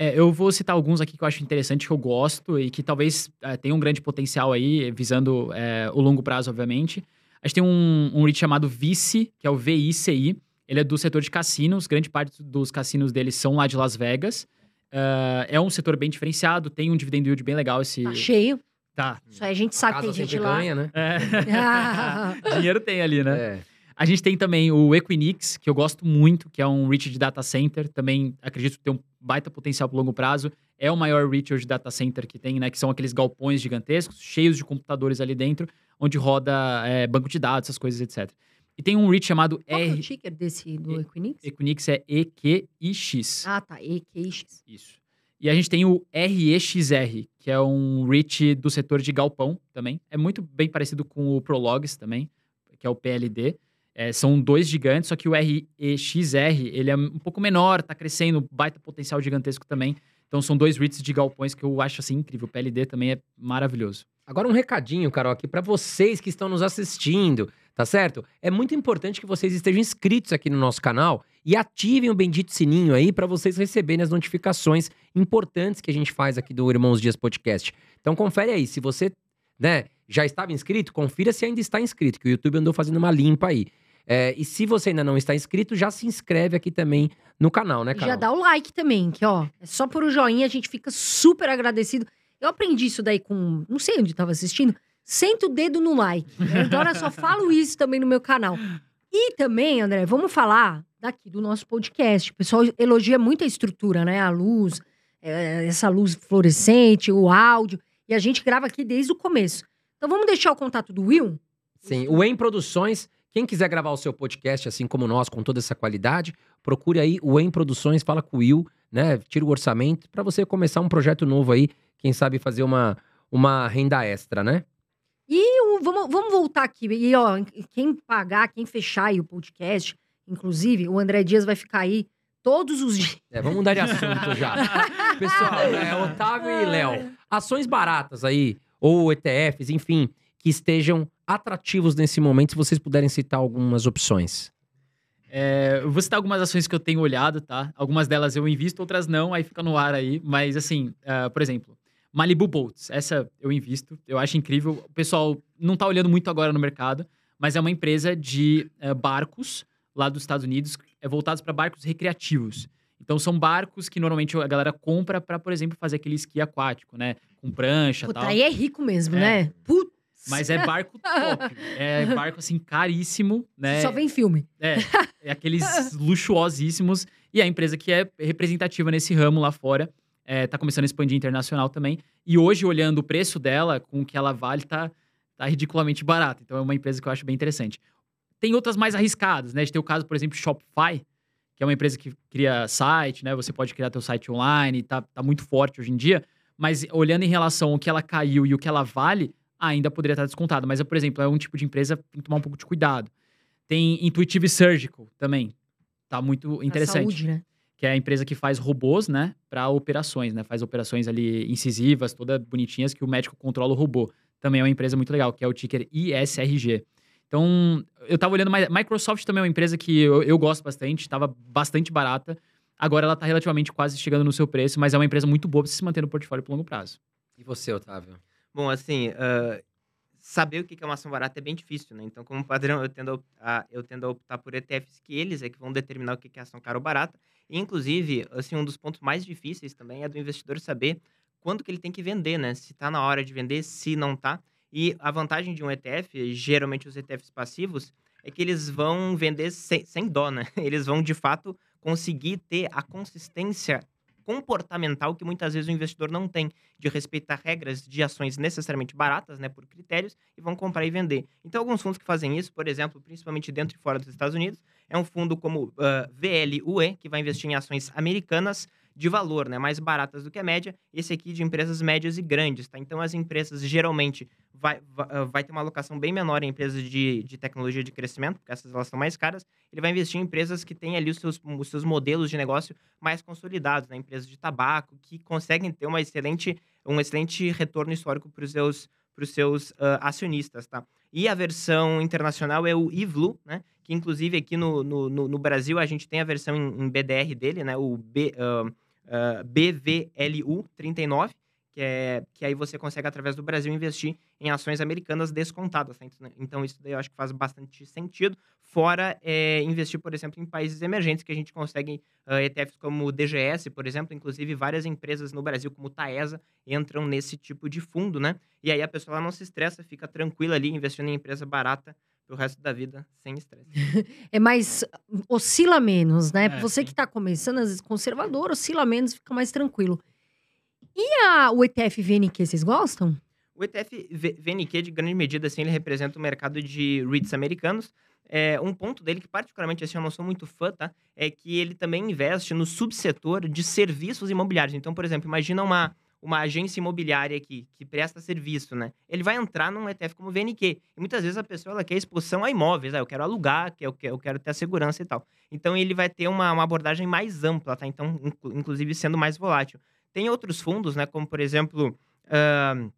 É, eu vou citar alguns aqui que eu acho interessante, que eu gosto e que talvez é, tenham um grande potencial aí, visando é, o longo prazo, obviamente. A gente tem um, um REIT chamado Vice, que é o VICI. Ele é do setor de cassinos, grande parte dos cassinos deles são lá de Las Vegas. Uh, é um setor bem diferenciado, tem um dividend yield bem legal esse... Tá cheio. Tá. Isso aí a gente sabe que tem gente lá. ganha, né? É. (laughs) (laughs) Dinheiro tem ali, né? É. A gente tem também o Equinix, que eu gosto muito, que é um REIT de data center. Também acredito que tem um baita potencial para longo prazo. É o maior de data center que tem, né? Que são aqueles galpões gigantescos, cheios de computadores ali dentro, onde roda é, banco de dados, essas coisas, etc. E tem um REIT chamado Qual R... é o ticker desse do Equinix? Equinix é EQIX. Ah, tá. EQIX. Isso. E a gente tem o REXR, que é um REIT do setor de galpão também. É muito bem parecido com o Prologs também, que é o PLD. É, são dois gigantes, só que o REXR ele é um pouco menor, tá crescendo, baita potencial gigantesco também. Então são dois REITs de galpões que eu acho assim incrível. O PLD também é maravilhoso. Agora um recadinho, Carol, aqui para vocês que estão nos assistindo, tá certo? É muito importante que vocês estejam inscritos aqui no nosso canal e ativem o bendito sininho aí para vocês receberem as notificações importantes que a gente faz aqui do Irmãos Dias Podcast. Então confere aí, se você, né, já estava inscrito, confira se ainda está inscrito, que o YouTube andou fazendo uma limpa aí. É, e se você ainda não está inscrito, já se inscreve aqui também no canal, né, Carol? Já dá o like também, que ó, é só por o joinha, a gente fica super agradecido. Eu aprendi isso daí com, não sei onde estava assistindo, senta o dedo no like. Agora só falo isso também no meu canal. E também, André, vamos falar daqui do nosso podcast. O pessoal elogia muito a estrutura, né? A luz, é, essa luz fluorescente, o áudio. E a gente grava aqui desde o começo. Então vamos deixar o contato do Will? Sim, o Em Produções. Quem quiser gravar o seu podcast assim como nós, com toda essa qualidade, procure aí o Em Produções, fala com o Will, né? Tira o orçamento para você começar um projeto novo aí, quem sabe fazer uma, uma renda extra, né? E o- vamos, vamos voltar aqui. E, ó, quem pagar, quem fechar aí o podcast, inclusive, o André Dias vai ficar aí todos os dias. É, vamos mudar de assunto já. (laughs) Pessoal, é, Otávio e Léo, ações baratas aí, ou ETFs, enfim, que estejam atrativos nesse momento, se vocês puderem citar algumas opções. É, eu vou citar algumas ações que eu tenho olhado, tá? Algumas delas eu invisto, outras não, aí fica no ar aí. Mas, assim, ah, por exemplo, Malibu Boats. Essa eu invisto, eu acho incrível. O pessoal não tá olhando muito agora no mercado, mas é uma empresa de eh, barcos lá dos Estados Unidos, é voltados para barcos recreativos. Então, são barcos que normalmente a galera compra para, por exemplo, fazer aquele esqui aquático, né? Com prancha e Puta, tal. aí é rico mesmo, É. né? Putz. Mas é barco (laughs) top. É barco, assim, caríssimo, né? Só vem filme. É, é aqueles (laughs) luxuosíssimos. E a empresa que é representativa nesse ramo lá fora, é, tá começando a expandir internacional também. E hoje, olhando o preço dela, com o que ela vale, tá, tá ridiculamente barato. Então é uma empresa que eu acho bem interessante. Tem outras mais arriscadas, né? A gente tem o caso, por exemplo, Shopify, que é uma empresa que cria site, né? Você pode criar teu site online, tá, tá muito forte hoje em dia. Mas olhando em relação ao que ela caiu e o que ela vale, ainda poderia estar descontado. Mas, por exemplo, é um tipo de empresa que tem que tomar um pouco de cuidado. Tem Intuitive Surgical também. Tá muito interessante. saúde, né? Que é a empresa que faz robôs, né? Para operações, né? Faz operações ali incisivas, todas bonitinhas, que o médico controla o robô. Também é uma empresa muito legal, que é o ticker ISRG. Então, eu tava olhando, mais- Microsoft também é uma empresa que eu, eu gosto bastante, estava bastante barata. Agora ela tá relativamente quase chegando no seu preço, mas é uma empresa muito boa para se manter no portfólio por longo prazo. E você, Otávio? Bom, assim, ah, saber o que é uma ação barata é bem difícil, né? Então, como padrão, eu tendo a, optar- eu tendo a optar por ETFs que eles é que vão determinar o que é ação cara ou barata. E, inclusive, assim, um dos pontos mais difíceis também é do investidor saber quando que ele tem que vender, né? Se tá na hora de vender, se não tá. E a vantagem de um ETF, geralmente os ETFs passivos, é que eles vão vender sem, sem dó, né? (laughs) Eles vão, de fato, conseguir ter a consistência comportamental que muitas vezes o investidor não tem, de respeitar regras de ações necessariamente baratas, né, por critérios, e vão comprar e vender. Então, alguns fundos que fazem isso, por exemplo, principalmente dentro e fora dos Estados Unidos, é um fundo como ah, VLUE, que vai investir em ações americanas de valor, né, mais baratas do que a média, esse aqui de empresas médias e grandes, tá? Então, as empresas geralmente vai, ah, vai ter uma alocação bem menor em empresas de, de tecnologia de crescimento, porque essas elas são mais caras, ele vai investir em empresas que têm ali os seus, os seus modelos de negócio mais consolidados, né? Empresas de tabaco que conseguem ter uma excelente, um excelente retorno histórico para os seus, pros seus ah, acionistas, tá? E a versão internacional é o IVLU, né? Que inclusive aqui no, no, no- Brasil a gente tem a versão em, em BDR dele, né? O B, ah, ah, BVLU 39, que, é, que aí você consegue, através do Brasil, investir em ações americanas descontadas. tá? Então, Então, isso daí eu acho que faz bastante sentido. Fora é, investir, por exemplo, em países emergentes, que a gente consegue ah, ETFs como o DGS, por exemplo, inclusive várias empresas no Brasil, como o Taesa, entram nesse tipo de fundo, né? E aí a pessoa ela não se estressa, fica tranquila ali, investindo em empresa barata pro resto da vida, sem estresse. (laughs) É mais. oscila menos, né? É, Você sim. que tá começando, às vezes conservador, oscila menos, fica mais tranquilo. E a, o ETF VNQ, vocês gostam? O ETF VNQ, de grande medida, assim, ele representa o mercado de REITs americanos. É, um ponto dele que, particularmente, assim, eu não sou muito fã, tá? É que ele também investe no subsetor de serviços imobiliários. Então, por exemplo, imagina uma, uma agência imobiliária aqui, que presta serviço, né? Ele vai entrar num ETF como o VNQ. E muitas vezes a pessoa ela quer exposição a imóveis. Ah, eu quero alugar, eu quero, eu quero ter a segurança e tal. Então, ele vai ter uma, uma abordagem mais ampla, tá? Então, inclu- inclusive, sendo mais volátil. Tem outros fundos, né? Como, por exemplo... ahn,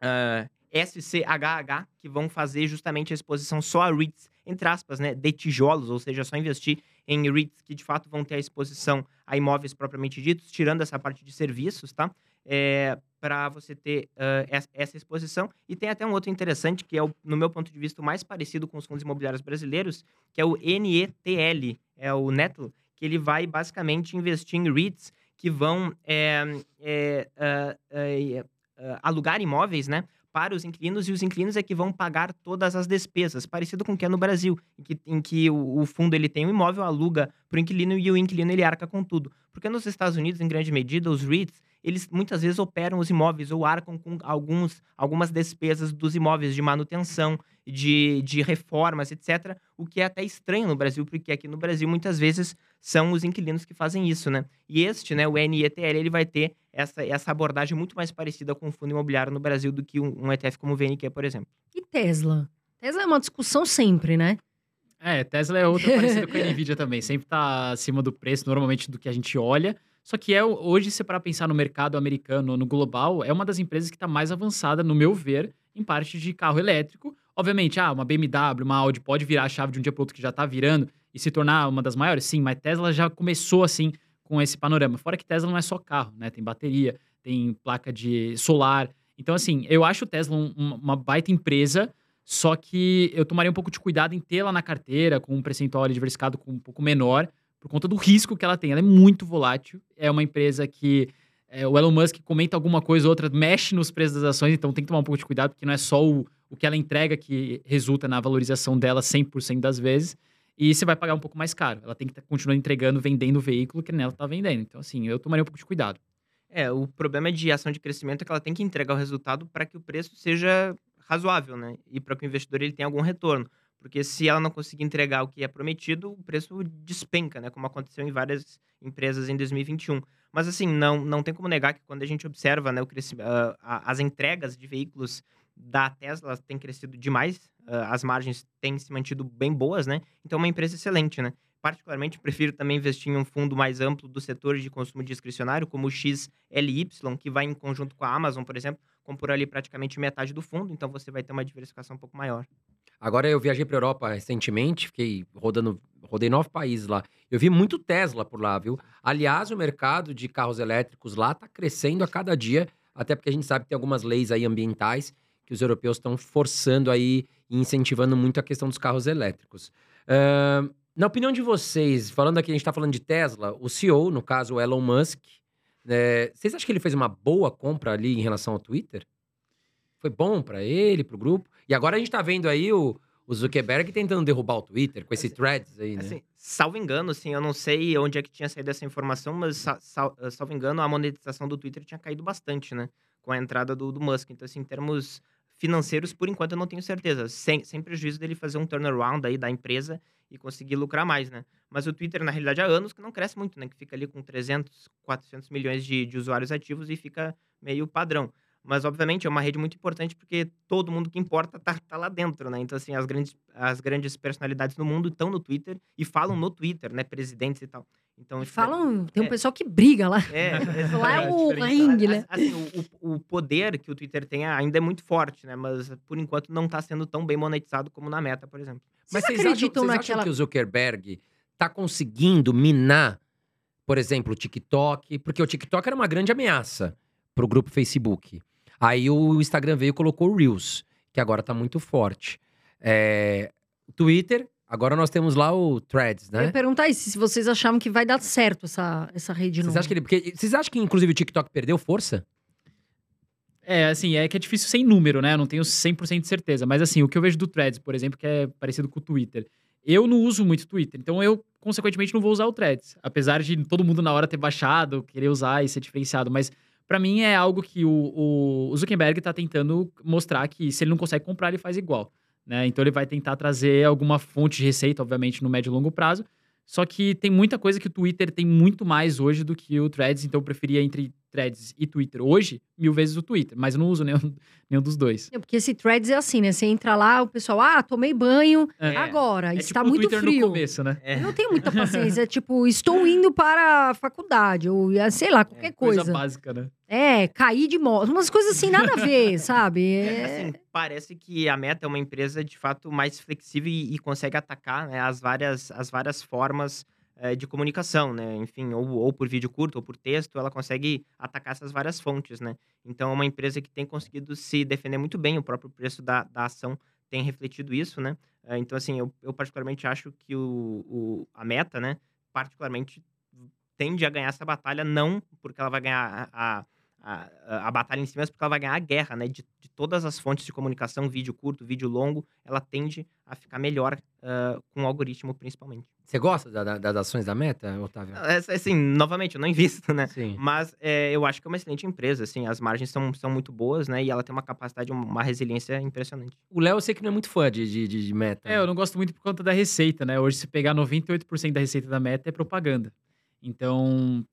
ah, SCHH, que vão fazer justamente a exposição só a REITs, entre aspas, né, de tijolos, ou seja, só investir em REITs que de fato vão ter a exposição a imóveis propriamente ditos, tirando essa parte de serviços, tá? É, para você ter ah, es- essa exposição. E tem até um outro interessante, que é, o, no meu ponto de vista, mais parecido com os fundos imobiliários brasileiros, que é o NETL, é o NETL, que ele vai basicamente investir em REITs que vão ah, é, ah, alugar imóveis, né? Para os inquilinos, e os inquilinos é que vão pagar todas as despesas, parecido com o que é no Brasil, em que, em que o, o fundo ele tem um imóvel, aluga para o inquilino e o inquilino ele arca com tudo. Porque nos Estados Unidos, em grande medida, os REITs, eles muitas vezes operam os imóveis ou arcam com alguns, algumas despesas dos imóveis de manutenção, de, de reformas, etc. O que é até estranho no Brasil, porque aqui no Brasil muitas vezes são os inquilinos que fazem isso, né? E este, né, o NETL, ele vai ter essa, essa abordagem muito mais parecida com o fundo imobiliário no Brasil do que um, um ETF como o VNQ, por exemplo. E Tesla? Tesla é uma discussão sempre, né? É, Tesla é outra parecida com a Nvidia (laughs) também. Sempre tá acima do preço, normalmente, do que a gente olha. Só que é hoje, se para pensar no mercado americano, no global, é uma das empresas que está mais avançada, no meu ver, em parte de carro elétrico. Obviamente, ah, uma BMW, uma Audi pode virar a chave de um dia para outro que já está virando e se tornar uma das maiores, sim, mas Tesla já começou assim com esse panorama. Fora que Tesla não é só carro, né? Tem bateria, tem placa de solar. Então, assim, eu acho o Tesla um, uma baita empresa, só que eu tomaria um pouco de cuidado em tê-la na carteira, com um percentual diversificado um pouco menor, por conta do risco que ela tem. Ela é muito volátil. É uma empresa que é, o Elon Musk comenta alguma coisa ou outra, mexe nos preços das ações, então tem que tomar um pouco de cuidado, porque não é só o, o que ela entrega que resulta na valorização dela 100% das vezes. E você vai pagar um pouco mais caro. Ela tem que continuar entregando, vendendo o veículo que nela está vendendo. Então, assim, eu tomaria um pouco de cuidado. É, o problema de ação de crescimento é que ela tem que entregar o resultado para que o preço seja razoável, né? E para que o investidor ele tenha algum retorno. Porque se ela não conseguir entregar o que é prometido, o preço despenca, né? Como aconteceu em várias empresas em 2021. Mas assim, não, não tem como negar que quando a gente observa né, o crescimento, uh, as entregas de veículos da Tesla têm crescido demais, uh, as margens têm se mantido bem boas, né? Então é uma empresa excelente, né? Particularmente, prefiro também investir em um fundo mais amplo do setor de consumo discricionário, como o XLY, que vai em conjunto com a Amazon, por exemplo, compor ali praticamente metade do fundo, então você vai ter uma diversificação um pouco maior. Agora eu viajei para Europa recentemente, fiquei rodando, rodei nove países lá. Eu vi muito Tesla por lá, viu? Aliás, o mercado de carros elétricos lá está crescendo a cada dia, até porque a gente sabe que tem algumas leis aí ambientais que os europeus estão forçando aí e incentivando muito a questão dos carros elétricos. Uh, na opinião de vocês, falando aqui, a gente está falando de Tesla, o CEO, no caso o Elon Musk, é, vocês acham que ele fez uma boa compra ali em relação ao Twitter? Foi bom para ele, para o grupo? E agora a gente tá vendo aí o, o Zuckerberg tentando derrubar o Twitter com esse assim, threads aí, né? Assim, salvo engano, assim, eu não sei onde é que tinha saído essa informação, mas sal, salvo engano, a monetização do Twitter tinha caído bastante, né? Com a entrada do, do Musk. Então, assim, em termos financeiros, por enquanto eu não tenho certeza. Sem, sem prejuízo dele fazer um turnaround aí da empresa e conseguir lucrar mais, né? Mas o Twitter, na realidade, há anos que não cresce muito, né? Que fica ali com 300, 400 milhões de, de usuários ativos e fica meio padrão. Mas, obviamente, é uma rede muito importante porque todo mundo que importa tá, tá lá dentro, né? Então, assim, as grandes, as grandes personalidades no mundo estão no Twitter e falam no Twitter, né? Presidentes e tal. Então, e falam, tem um é, pessoal que briga lá. É, lá é (laughs) o ringue, né? Assim, o, o, poder que o Twitter tem ainda é muito forte, né? Mas, por enquanto, não está sendo tão bem monetizado como na Meta, por exemplo. Mas vocês, vocês acreditam acham, vocês naquela... acham que o Zuckerberg está conseguindo minar, por exemplo, o TikTok? Porque o TikTok era uma grande ameaça para o grupo Facebook. Aí o Instagram veio e colocou o Reels, que agora tá muito forte. É, Twitter, agora nós temos lá o Threads, né? Eu ia perguntar isso, se vocês achavam que vai dar certo essa, essa rede vocês acham que ele, porque, Vocês acham que, inclusive, o TikTok perdeu força? É, assim, é que é difícil sem número, né? Eu não tenho 100% de certeza. Mas, assim, o que eu vejo do Threads, por exemplo, que é parecido com o Twitter. Eu não uso muito Twitter, então eu, consequentemente, não vou usar o Threads. Apesar de todo mundo na hora ter baixado, querer usar e ser diferenciado. Mas para mim é algo que o, o Zuckerberg está tentando mostrar que se ele não consegue comprar, ele faz igual. Né? Então ele vai tentar trazer alguma fonte de receita, obviamente, no médio e longo prazo. Só que tem muita coisa que o Twitter tem muito mais hoje do que o Threads, então eu preferia entre Threads e Twitter hoje, mil vezes o Twitter, mas eu não uso nenhum, (laughs) nenhum dos dois. É porque esse Threads é assim, né? Você entra lá, o pessoal, ah, tomei banho é. agora, é está tipo muito Twitter frio. no começo, né? É. Eu não tenho muita (laughs) paciência, é tipo, estou indo para a faculdade, ou sei lá, qualquer é, coisa. Coisa básica, né? É, cair de moto, umas coisas assim, nada a ver, (laughs) sabe? É, assim, parece que a Meta é uma empresa, de fato, mais flexível e, e consegue atacar né, as, várias, as várias formas é, de comunicação, né? Enfim, ou, ou por vídeo curto ou por texto, ela consegue atacar essas várias fontes, né? Então, é uma empresa que tem conseguido se defender muito bem, o próprio preço da, da ação tem refletido isso, né? É, então, assim, eu, eu particularmente acho que o, o, a meta, né, particularmente tende a ganhar essa batalha, não porque ela vai ganhar a, a a, a, a batalha em si, mas porque ela vai ganhar a guerra, né? De, de todas as fontes de comunicação, vídeo curto, vídeo longo, ela tende a ficar melhor uh, com o algoritmo, principalmente. Você gosta da, da, das ações da Meta, Otávio? É, assim, novamente, eu não invisto, né? Sim. Mas é, eu acho que é uma excelente empresa, assim, as margens são, são muito boas, né? E ela tem uma capacidade, uma resiliência impressionante. O Léo, eu sei que não é muito fã de, de, de Meta. É, eu não gosto muito por conta da receita, né? Hoje, se pegar 98% da receita da Meta é propaganda. Então,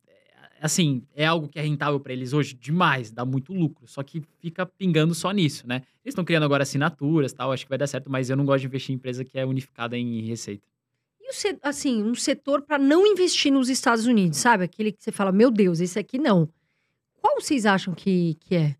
assim, é algo que é rentável para eles hoje demais, dá muito lucro, só que fica pingando só nisso, né? Eles estão criando agora assinaturas, tal, acho que vai dar certo, mas eu não gosto de investir em empresa que é unificada em receita. E o assim, um setor para não investir nos Estados Unidos, sabe? Aquele que você fala, meu Deus, esse aqui não. Qual vocês acham que, que é?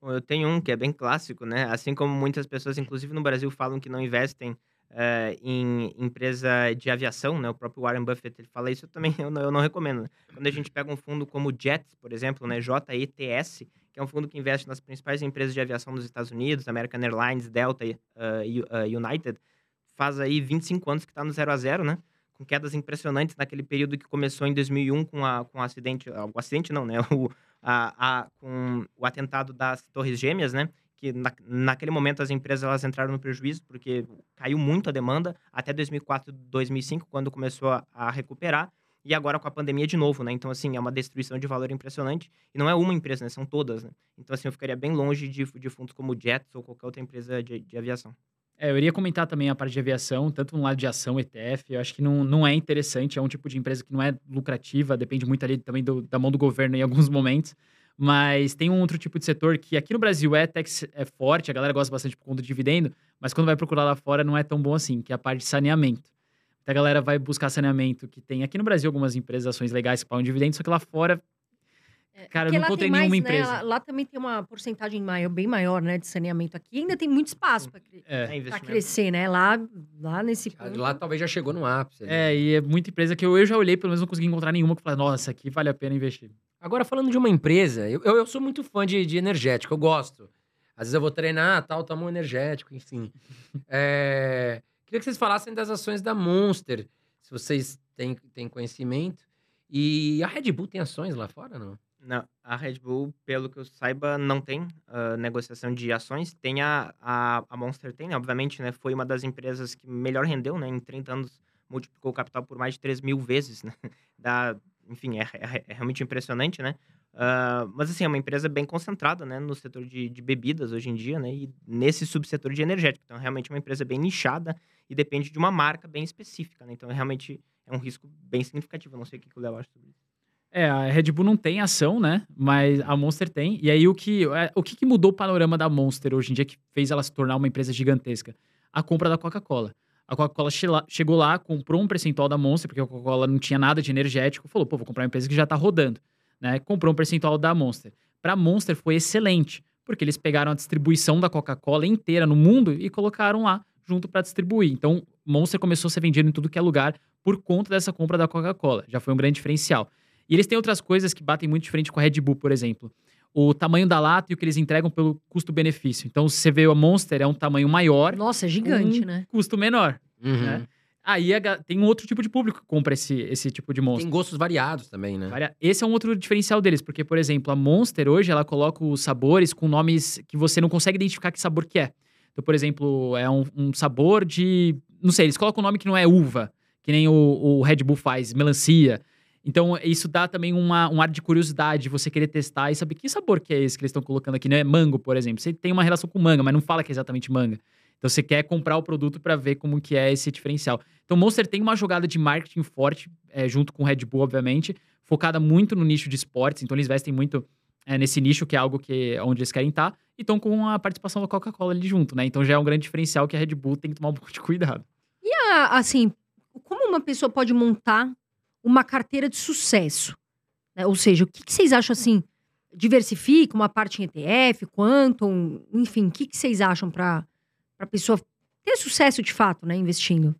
Bom, eu tenho um que é bem clássico, né? Assim como muitas pessoas, inclusive no Brasil, falam que não investem uh, em empresa de aviação, né? O próprio Warren Buffett ele fala isso, eu também (laughs) eu não, eu não recomendo. Né? Quando a gente pega um fundo como o JET, por exemplo, né? JETS, que é um fundo que investe nas principais empresas de aviação dos Estados Unidos, American Airlines, Delta uh, United, faz aí 25 anos que está no zero a zero, né? Com quedas impressionantes naquele período que começou em 2001 com, a, com o acidente, o acidente não, né? (laughs) O, a, a, com o atentado das Torres Gêmeas, né? Que na, naquele momento as empresas elas entraram no prejuízo porque caiu muito a demanda até 2004, 2005 quando começou a, a, recuperar e agora com a pandemia de novo, né? Então assim é uma destruição de valor impressionante e não é uma empresa, né? São todas, né? Então assim eu ficaria bem longe de, de fundos como Jets ou qualquer outra empresa de, de aviação. É, eu iria comentar também a parte de aviação, tanto no lado de ação, ETF, eu acho que não, não é interessante, é um tipo de empresa que não é lucrativa, depende muito ali também do, da mão do governo em alguns momentos. Mas tem um outro tipo de setor que aqui no Brasil é, tax, é forte, a galera gosta bastante por conta do dividendo, mas quando vai procurar lá fora não é tão bom assim, que é a parte de saneamento. Então a galera vai buscar saneamento, que tem aqui no Brasil algumas empresas, ações legais que pagam dividendo, só que lá fora é, cara, eu não encontrei nenhuma mais, empresa. Né, lá, lá, também tem uma porcentagem maior, bem maior, né, de saneamento aqui. Ainda tem muito espaço para é. crescer, né? Lá, lá nesse ponto. Lá talvez já chegou no ápice. Né? É, e é muita empresa que eu, eu já olhei, pelo menos não consegui encontrar nenhuma que fala, nossa, aqui vale a pena investir. Agora, falando de uma empresa, eu, eu sou muito fã de, de energético, eu gosto. Às vezes eu vou treinar, tal, tomo um energético, enfim. (laughs) é... Queria que vocês falassem das ações da Monster, se vocês têm, têm conhecimento. E a Red Bull tem ações lá fora, não? Não, a Red Bull, pelo que eu saiba, não tem uh, negociação de ações. Tem a, a, a, Monster, tem? Obviamente, né? Foi uma das empresas que melhor rendeu, né? Em 30 anos, multiplicou o capital por mais de 3 mil vezes, né? (laughs) Da, enfim, é, é, é, realmente impressionante, né? Uh, mas, assim, é uma empresa bem concentrada, né? No setor de, de bebidas hoje em dia, né? E nesse subsetor de energético. Então, é realmente uma empresa bem nichada e depende de uma marca bem específica, né? Então, é realmente é um risco bem significativo. Eu não sei o que, o Léo acha sobre isso. É, a Red Bull não tem ação, né? Mas a Monster tem. E aí o que, é, o que mudou o panorama da Monster hoje em dia que fez ela se tornar uma empresa gigantesca? A compra da Coca-Cola. A Coca-Cola chegou lá, comprou um percentual da Monster, porque a Coca-Cola não tinha nada de energético, falou, pô, vou comprar uma empresa que já tá rodando, né? Comprou um percentual da Monster. Para Monster foi excelente, porque eles pegaram a distribuição da Coca-Cola inteira no mundo e colocaram lá junto para distribuir. Então, Monster começou a ser vendido em tudo que é lugar por conta dessa compra da Coca-Cola. Já foi um grande diferencial. E eles têm outras coisas que batem muito diferente com a Red Bull, por exemplo. O tamanho da lata e o que eles entregam pelo custo-benefício. Então, se você vê a Monster, é um tamanho maior. Nossa, é gigante, um né? Custo menor. Uhum. Né? Aí tem um outro tipo de público que compra esse, esse tipo de Monster. Tem gostos variados também, né? Esse é um outro diferencial deles, porque, por exemplo, a Monster hoje ela coloca os sabores com nomes que você não consegue identificar que sabor que é. Então, por exemplo, é um, um sabor de. Não sei, eles colocam um nome que não é uva, que nem o, o Red Bull faz, melancia. Então, isso dá também uma, um ar de curiosidade, você querer testar e saber que sabor que é esse que eles estão colocando aqui, né? Mango, por exemplo. Você tem uma relação com manga, mas não fala que é exatamente manga. Então, você quer comprar o produto para ver como que é esse diferencial. Então, Monster tem uma jogada de marketing forte, é, junto com Red Bull, obviamente, focada muito no nicho de esportes. Então, eles investem muito é, nesse nicho, que é algo que onde eles querem estar. E estão com a participação da Coca-Cola ali junto, né? Então, já é um grande diferencial que a Red Bull tem que tomar um pouco de cuidado. E, a, assim, como uma pessoa pode montar uma carteira de sucesso? Né? Ou seja, o que, que, vocês acham assim? Diversifica uma parte em ETF, Quantum, enfim, o que, que vocês acham para a pessoa ter sucesso de fato, né, investindo?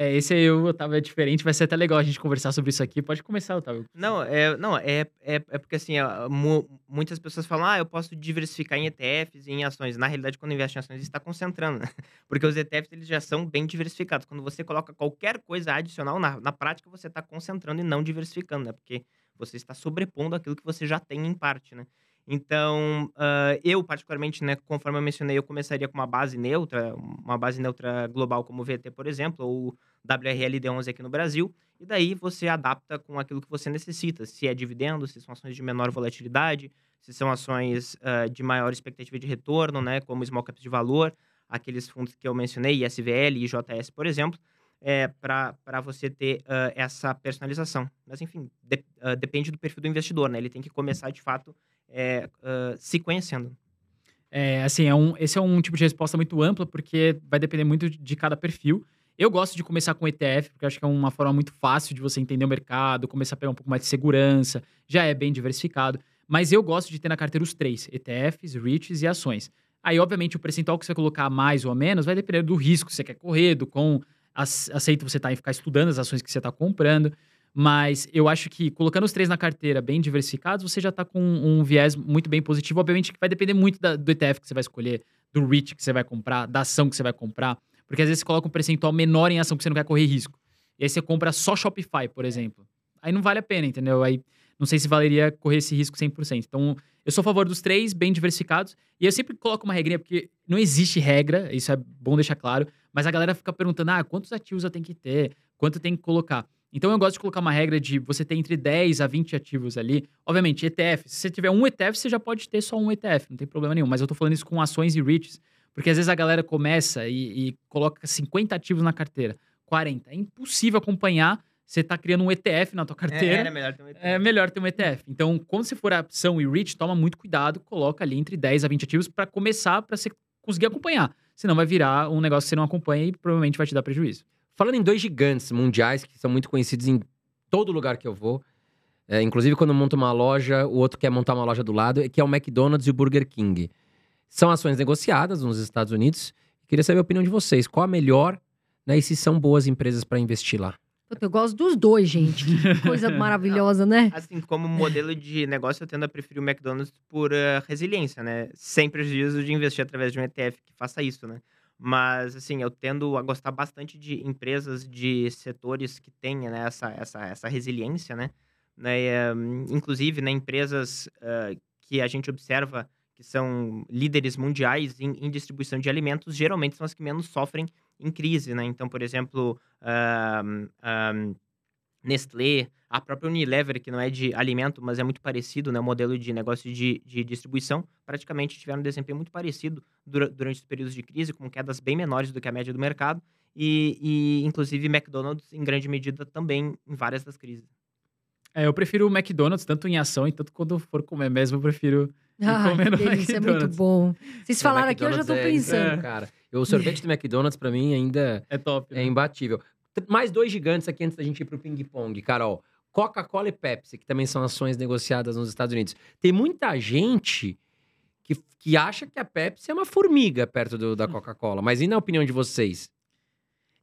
É, esse aí, Otávio, é diferente. Vai ser até legal a gente conversar sobre isso aqui. Pode começar, Otávio. Não, é, não, é, é, é porque assim, mu, muitas pessoas falam, ah, eu posso diversificar em ETFs e em ações. Na realidade, quando investe em ações, está concentrando, né? (laughs) Porque os ETFs, eles já são bem diversificados. Quando você coloca qualquer coisa adicional, na, na prática, você está concentrando e não diversificando, né? Porque você está sobrepondo aquilo que você já tem em parte, né? Então, ah, eu particularmente, né, conforme eu mencionei, eu começaria com uma base neutra, uma base neutra global como o VT, por exemplo, ou WRLD11 aqui no Brasil, e daí você adapta com aquilo que você necessita, se é dividendo, se são ações de menor volatilidade, se são ações ah, de maior expectativa de retorno, né, como small caps de valor, aqueles fundos que eu mencionei, ISVL e IJS, por exemplo, é, para você ter ah, essa personalização. Mas, enfim, de- depende do perfil do investidor, né? Ele tem que começar, de fato, é, se conhecendo. É, assim, é um, esse é um tipo de resposta muito ampla, porque vai depender muito de cada perfil. Eu gosto de começar com ETF, porque acho que é uma forma muito fácil de você entender o mercado, começar a pegar um pouco mais de segurança, já é bem diversificado. Mas eu gosto de ter na carteira os três: ETFs, REITs e ações. Aí, obviamente, o percentual que você colocar mais ou menos vai depender do risco que você quer correr, do quão ace- aceito você tá em ficar estudando as ações que você está comprando. Mas eu acho que colocando os três na carteira bem diversificados, você já está com um viés muito bem positivo. Obviamente que vai depender muito da- do ETF que você vai escolher, do REIT que você vai comprar, da ação que você vai comprar. Porque às vezes você coloca um percentual menor em ação que você não quer correr risco. E aí você compra só Shopify, por exemplo. Aí não vale a pena, entendeu? Aí não sei se valeria correr esse risco 100%. Então, eu sou a favor dos três, bem diversificados. E eu sempre coloco uma regrinha, porque não existe regra, isso é bom deixar claro. Mas a galera fica perguntando, ah, quantos ativos eu tenho que ter? Quanto tem que colocar? Então, eu gosto de colocar uma regra de você ter entre 10 a 20 ativos ali. Obviamente, ETF. Se você tiver um ETF, você já pode ter só um ETF, não tem problema nenhum. Mas eu tô falando isso com ações e REITs, porque às vezes a galera começa e, e coloca 50 ativos na carteira, 40. É impossível acompanhar. Você tá criando um ETF na tua carteira. era melhor ter um É melhor ter um ETF. Então, quando você for a ação e REIT, toma muito cuidado, coloca ali entre 10 a 20 ativos para começar, para você conseguir acompanhar. Senão vai virar um negócio que você não acompanha e provavelmente vai te dar prejuízo. Falando em dois gigantes mundiais que são muito conhecidos em todo lugar que eu vou, é, inclusive quando eu monto uma loja, o outro quer montar uma loja do lado, que é o McDonald's e o Burger King. São ações negociadas nos Estados Unidos. Queria saber a opinião de vocês. Qual a melhor, né? E se são boas empresas para investir lá? Puta, Eu gosto dos dois, gente. Que (laughs) coisa maravilhosa, né? Assim, como modelo de negócio, eu tendo a preferir o McDonald's por eh, resiliência, né? Sem prejuízo de investir através de um ETF que faça isso, né? Mas, assim, eu tendo a gostar bastante de empresas de setores que tenham né, essa, essa, essa resiliência, né? né? eh, inclusive, né, empresas eh, que a gente observa que são líderes mundiais em, em distribuição de alimentos, geralmente são as que menos sofrem em crise, né? Então, por exemplo, ahm, Nestlé, a própria Unilever, que não é de alimento, mas é muito parecido, né? O modelo de negócio de, de distribuição, praticamente tiveram um desempenho muito parecido dura- durante os períodos de crise, com quedas bem menores do que a média do mercado. E, e, inclusive, McDonald's, em grande medida, também em várias das crises. É, eu prefiro o McDonald's, tanto em ação e tanto quando for comer mesmo, eu prefiro. Que delícia, é muito bom. Vocês O falaram aqui, eu já tô é pensando. insano, cara. O sorvete do McDonald's, pra mim, ainda É top. é né? imbatível. Mais dois gigantes aqui antes da gente ir pro ping-pong, Carol. Coca-Cola e Pepsi, que também são ações negociadas nos Estados Unidos. Tem muita gente que, que acha que a Pepsi é uma formiga perto do- da Coca-Cola. Mas e na opinião de vocês?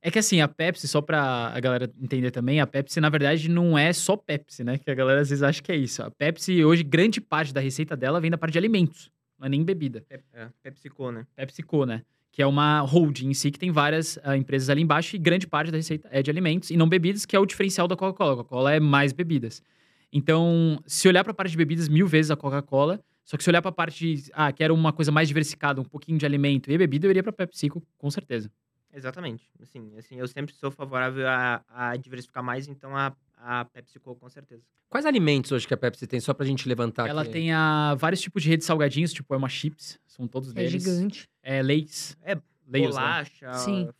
É que assim, a Pepsi, só pra a galera entender também, a Pepsi, na verdade, não é só Pepsi, né? Que a galera às vezes acha que é isso. A Pepsi, hoje, grande parte da receita dela vem da parte de alimentos, não é nem bebida. Pep, é, PepsiCo, né? PepsiCo, né? Que é uma holding em si, que tem várias ah, empresas ali embaixo e grande parte da receita é de alimentos e não bebidas, que é o diferencial da Coca-Cola. A Coca-Cola é mais bebidas. Então, se olhar pra parte de bebidas, mil vezes a Coca-Cola. Só que se olhar pra parte de, ah, quero uma coisa mais diversificada, um pouquinho de alimento e bebida, eu iria pra PepsiCo, com certeza. Exatamente. Assim, assim, eu sempre sou favorável a, a diversificar mais, então a, a PepsiCo, com certeza. Quais alimentos hoje que a Pepsi tem? Só pra gente levantar Ela aqui. tem ah, vários tipos de rede de salgadinhos, tipo, é uma chips, são todos É deles. gigante. É leis. É, Layers, né? Bolacha, Sim. f-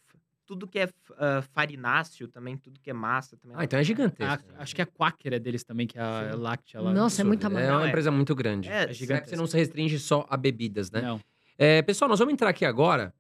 tudo que é ah, farináceo também, tudo que é massa também. Ah, então é gigantesco. A- acho que a Quaker é deles também, que é a Sim. láctea lá. Nossa, é muita É uma é- empresa muito grande. É, É gigante. Pepsi não se restringe só a bebidas, né? Não. É, pessoal, nós vamos entrar aqui agora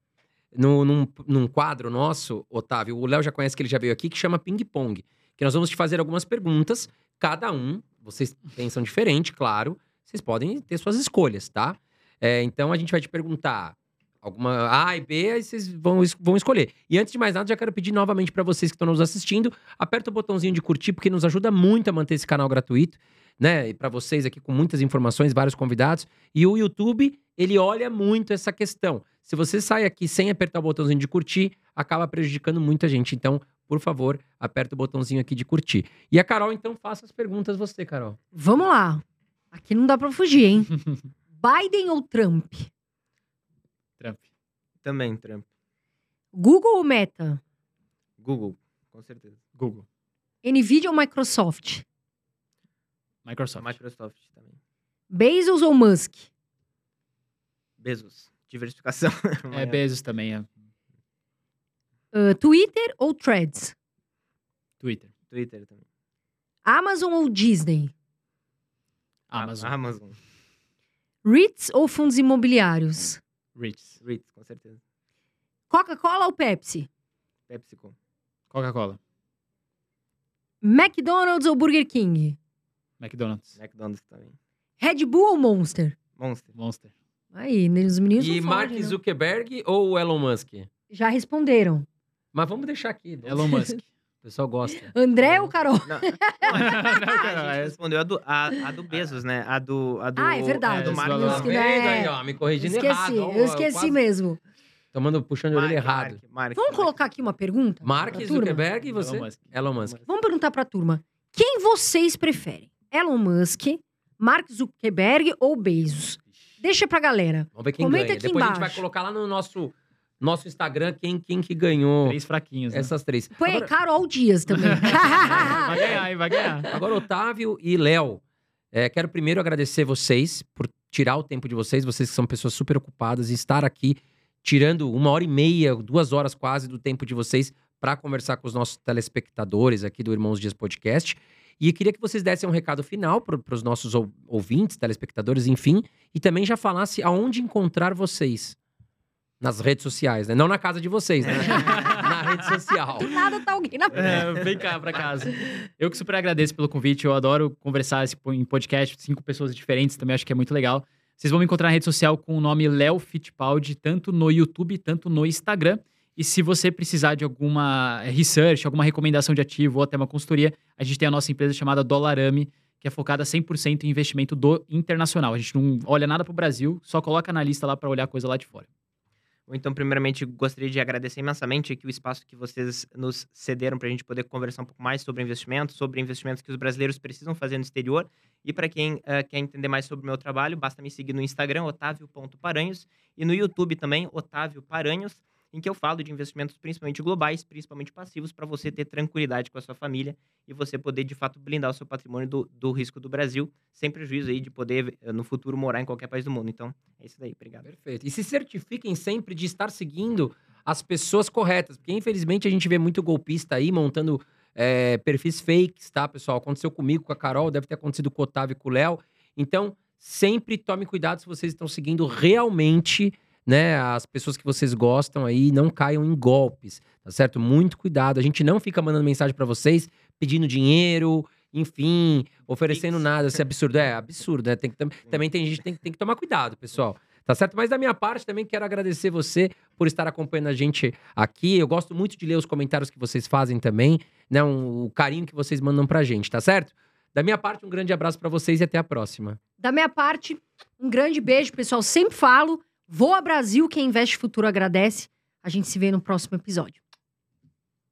no, num, num quadro nosso, Otávio. O Léo já conhece que ele já veio aqui, que chama Ping Pong. Que nós vamos te fazer algumas perguntas. Cada um, vocês pensam diferente, claro. Vocês podem ter suas escolhas, tá? É, então a gente vai te perguntar alguma A e B, aí vocês vão, vão escolher. E antes de mais nada, já quero pedir novamente para vocês que estão nos assistindo, aperta o botãozinho de curtir, porque nos ajuda muito a manter esse canal gratuito, né? E para vocês aqui com muitas informações, vários convidados. E o YouTube, ele olha muito essa questão. Se você sai aqui sem apertar o botãozinho de curtir, acaba prejudicando muita gente. Então, por favor, aperta o botãozinho aqui de curtir. E a Carol, então, faça as perguntas você, Carol. Vamos lá. Aqui não dá pra fugir, hein? (laughs) Biden ou Trump? Trump. Também, Trump. Google ou Meta? Google, com certeza. Google. Nvidia ou Microsoft? Microsoft. Microsoft também. Bezos ou Musk? Bezos. Diversificação. É, (laughs) Bezos também, é. Ah, Twitter ou Threads? Twitter. Twitter também. Amazon ou Disney? Amazon. Amazon. REITs ou fundos imobiliários? Ritz. REITs, com certeza. Coca-Cola ou Pepsi? PepsiCo. Coca-Cola. McDonald's ou Burger King? McDonald's. McDonald's também. Red Bull ou Monster? Monster. Monster. Aí, né, os meninos E não Mark fogem, não. Zuckerberg ou o Elon Musk? Já responderam. Mas vamos deixar aqui. né? Elon Musk. (laughs) O pessoal gosta. André ou Carol? Não, (laughs) Não, cara, a gente (laughs) é- respondeu a do, a, a do Bezos, né? A do, a do, Ah, é verdade. a do É, Mark Musk, Zuckerberg. né? ó? Me Eu corrigindo esqueci, errado. ó, eu esqueci quase mesmo. Tomando, puxando a orelha Mark, errado. Mark, Mark, Vamos Mark. colocar aqui uma pergunta? Mark? Zuckerberg e você? Elon Musk. Elon Musk. Vamos perguntar pra turma. Quem vocês preferem? Elon Musk, Mark Zuckerberg ou Bezos? Deixa pra galera. Vamos ver quem Comenta ganha. aqui Depois a gente vai embaixo. colocar lá no nosso, nosso Instagram quem, quem que ganhou Três fraquinhos, né? essas três. Aí Agora, Carol Dias também. (laughs) Vai ganhar, hein? Vai ganhar. agora, Otávio e Léo, é, quero primeiro agradecer vocês por tirar o tempo de vocês. Vocês que são pessoas super ocupadas e estar aqui tirando uma hora e meia, duas horas quase do tempo de vocês para conversar com os nossos telespectadores aqui do Irmãos Dias Podcast. E eu queria que vocês dessem um recado final para os nossos ou- ouvintes, telespectadores, enfim, e também já falasse aonde encontrar vocês nas redes sociais, né? Não na casa de vocês, né? (laughs) na rede social. Do nada tá alguém na É, vem cá pra casa. Eu que super agradeço pelo convite. Eu adoro conversar em podcast, cinco pessoas diferentes, também acho que é muito legal. Vocês vão me encontrar na rede social com o nome Léo Fittipaldi, tanto no YouTube, tanto no Instagram. E se você precisar de alguma research, alguma recomendação de ativo ou até uma consultoria, a gente tem a nossa empresa chamada Dolarame, que é focada 100% em investimento do internacional. A gente não olha nada pro Brasil, só coloca na lista lá para olhar coisa lá de fora. Então, primeiramente, gostaria de agradecer imensamente aqui o espaço que vocês nos cederam para a gente poder conversar um pouco mais sobre investimentos, sobre investimentos que os brasileiros precisam fazer no exterior. E para quem eh, quer entender mais sobre o meu trabalho, basta me seguir no Instagram, otávio.paranhos, e no YouTube também, Otávio Paranhos, em que eu falo de investimentos principalmente globais, principalmente passivos, para você ter tranquilidade com a sua família e você poder, de fato, blindar o seu patrimônio do, do risco do Brasil, sem prejuízo aí de poder, eh, no futuro, morar em qualquer país do mundo. Então, é isso daí. Obrigado. Perfeito. E se certifiquem sempre de estar seguindo as pessoas corretas, porque infelizmente a gente vê muito golpista aí montando é, perfis fakes, tá, pessoal? Aconteceu comigo, com a Carol, deve ter acontecido com o Otávio e com o Léo. Então, sempre tome cuidado se vocês estão seguindo realmente, né, as pessoas que vocês gostam aí, não caiam em golpes, tá certo? Muito cuidado. A gente não fica mandando mensagem pra vocês pedindo dinheiro, enfim, oferecendo Pix. nada, isso é absurdo. É absurdo, né? Tem que, tam- também tem gente que tem, tem que tomar cuidado, pessoal. Tá certo? Mas da minha parte também quero agradecer você por estar acompanhando a gente aqui. Eu gosto muito de ler os comentários que vocês fazem também, né? Um- o carinho que vocês mandam pra gente, tá certo? Da minha parte, um grande abraço pra vocês e até a próxima. Da minha parte, um grande beijo, pessoal. Sempre falo. Voa Brasil, quem investe futuro agradece. A gente se vê no próximo episódio.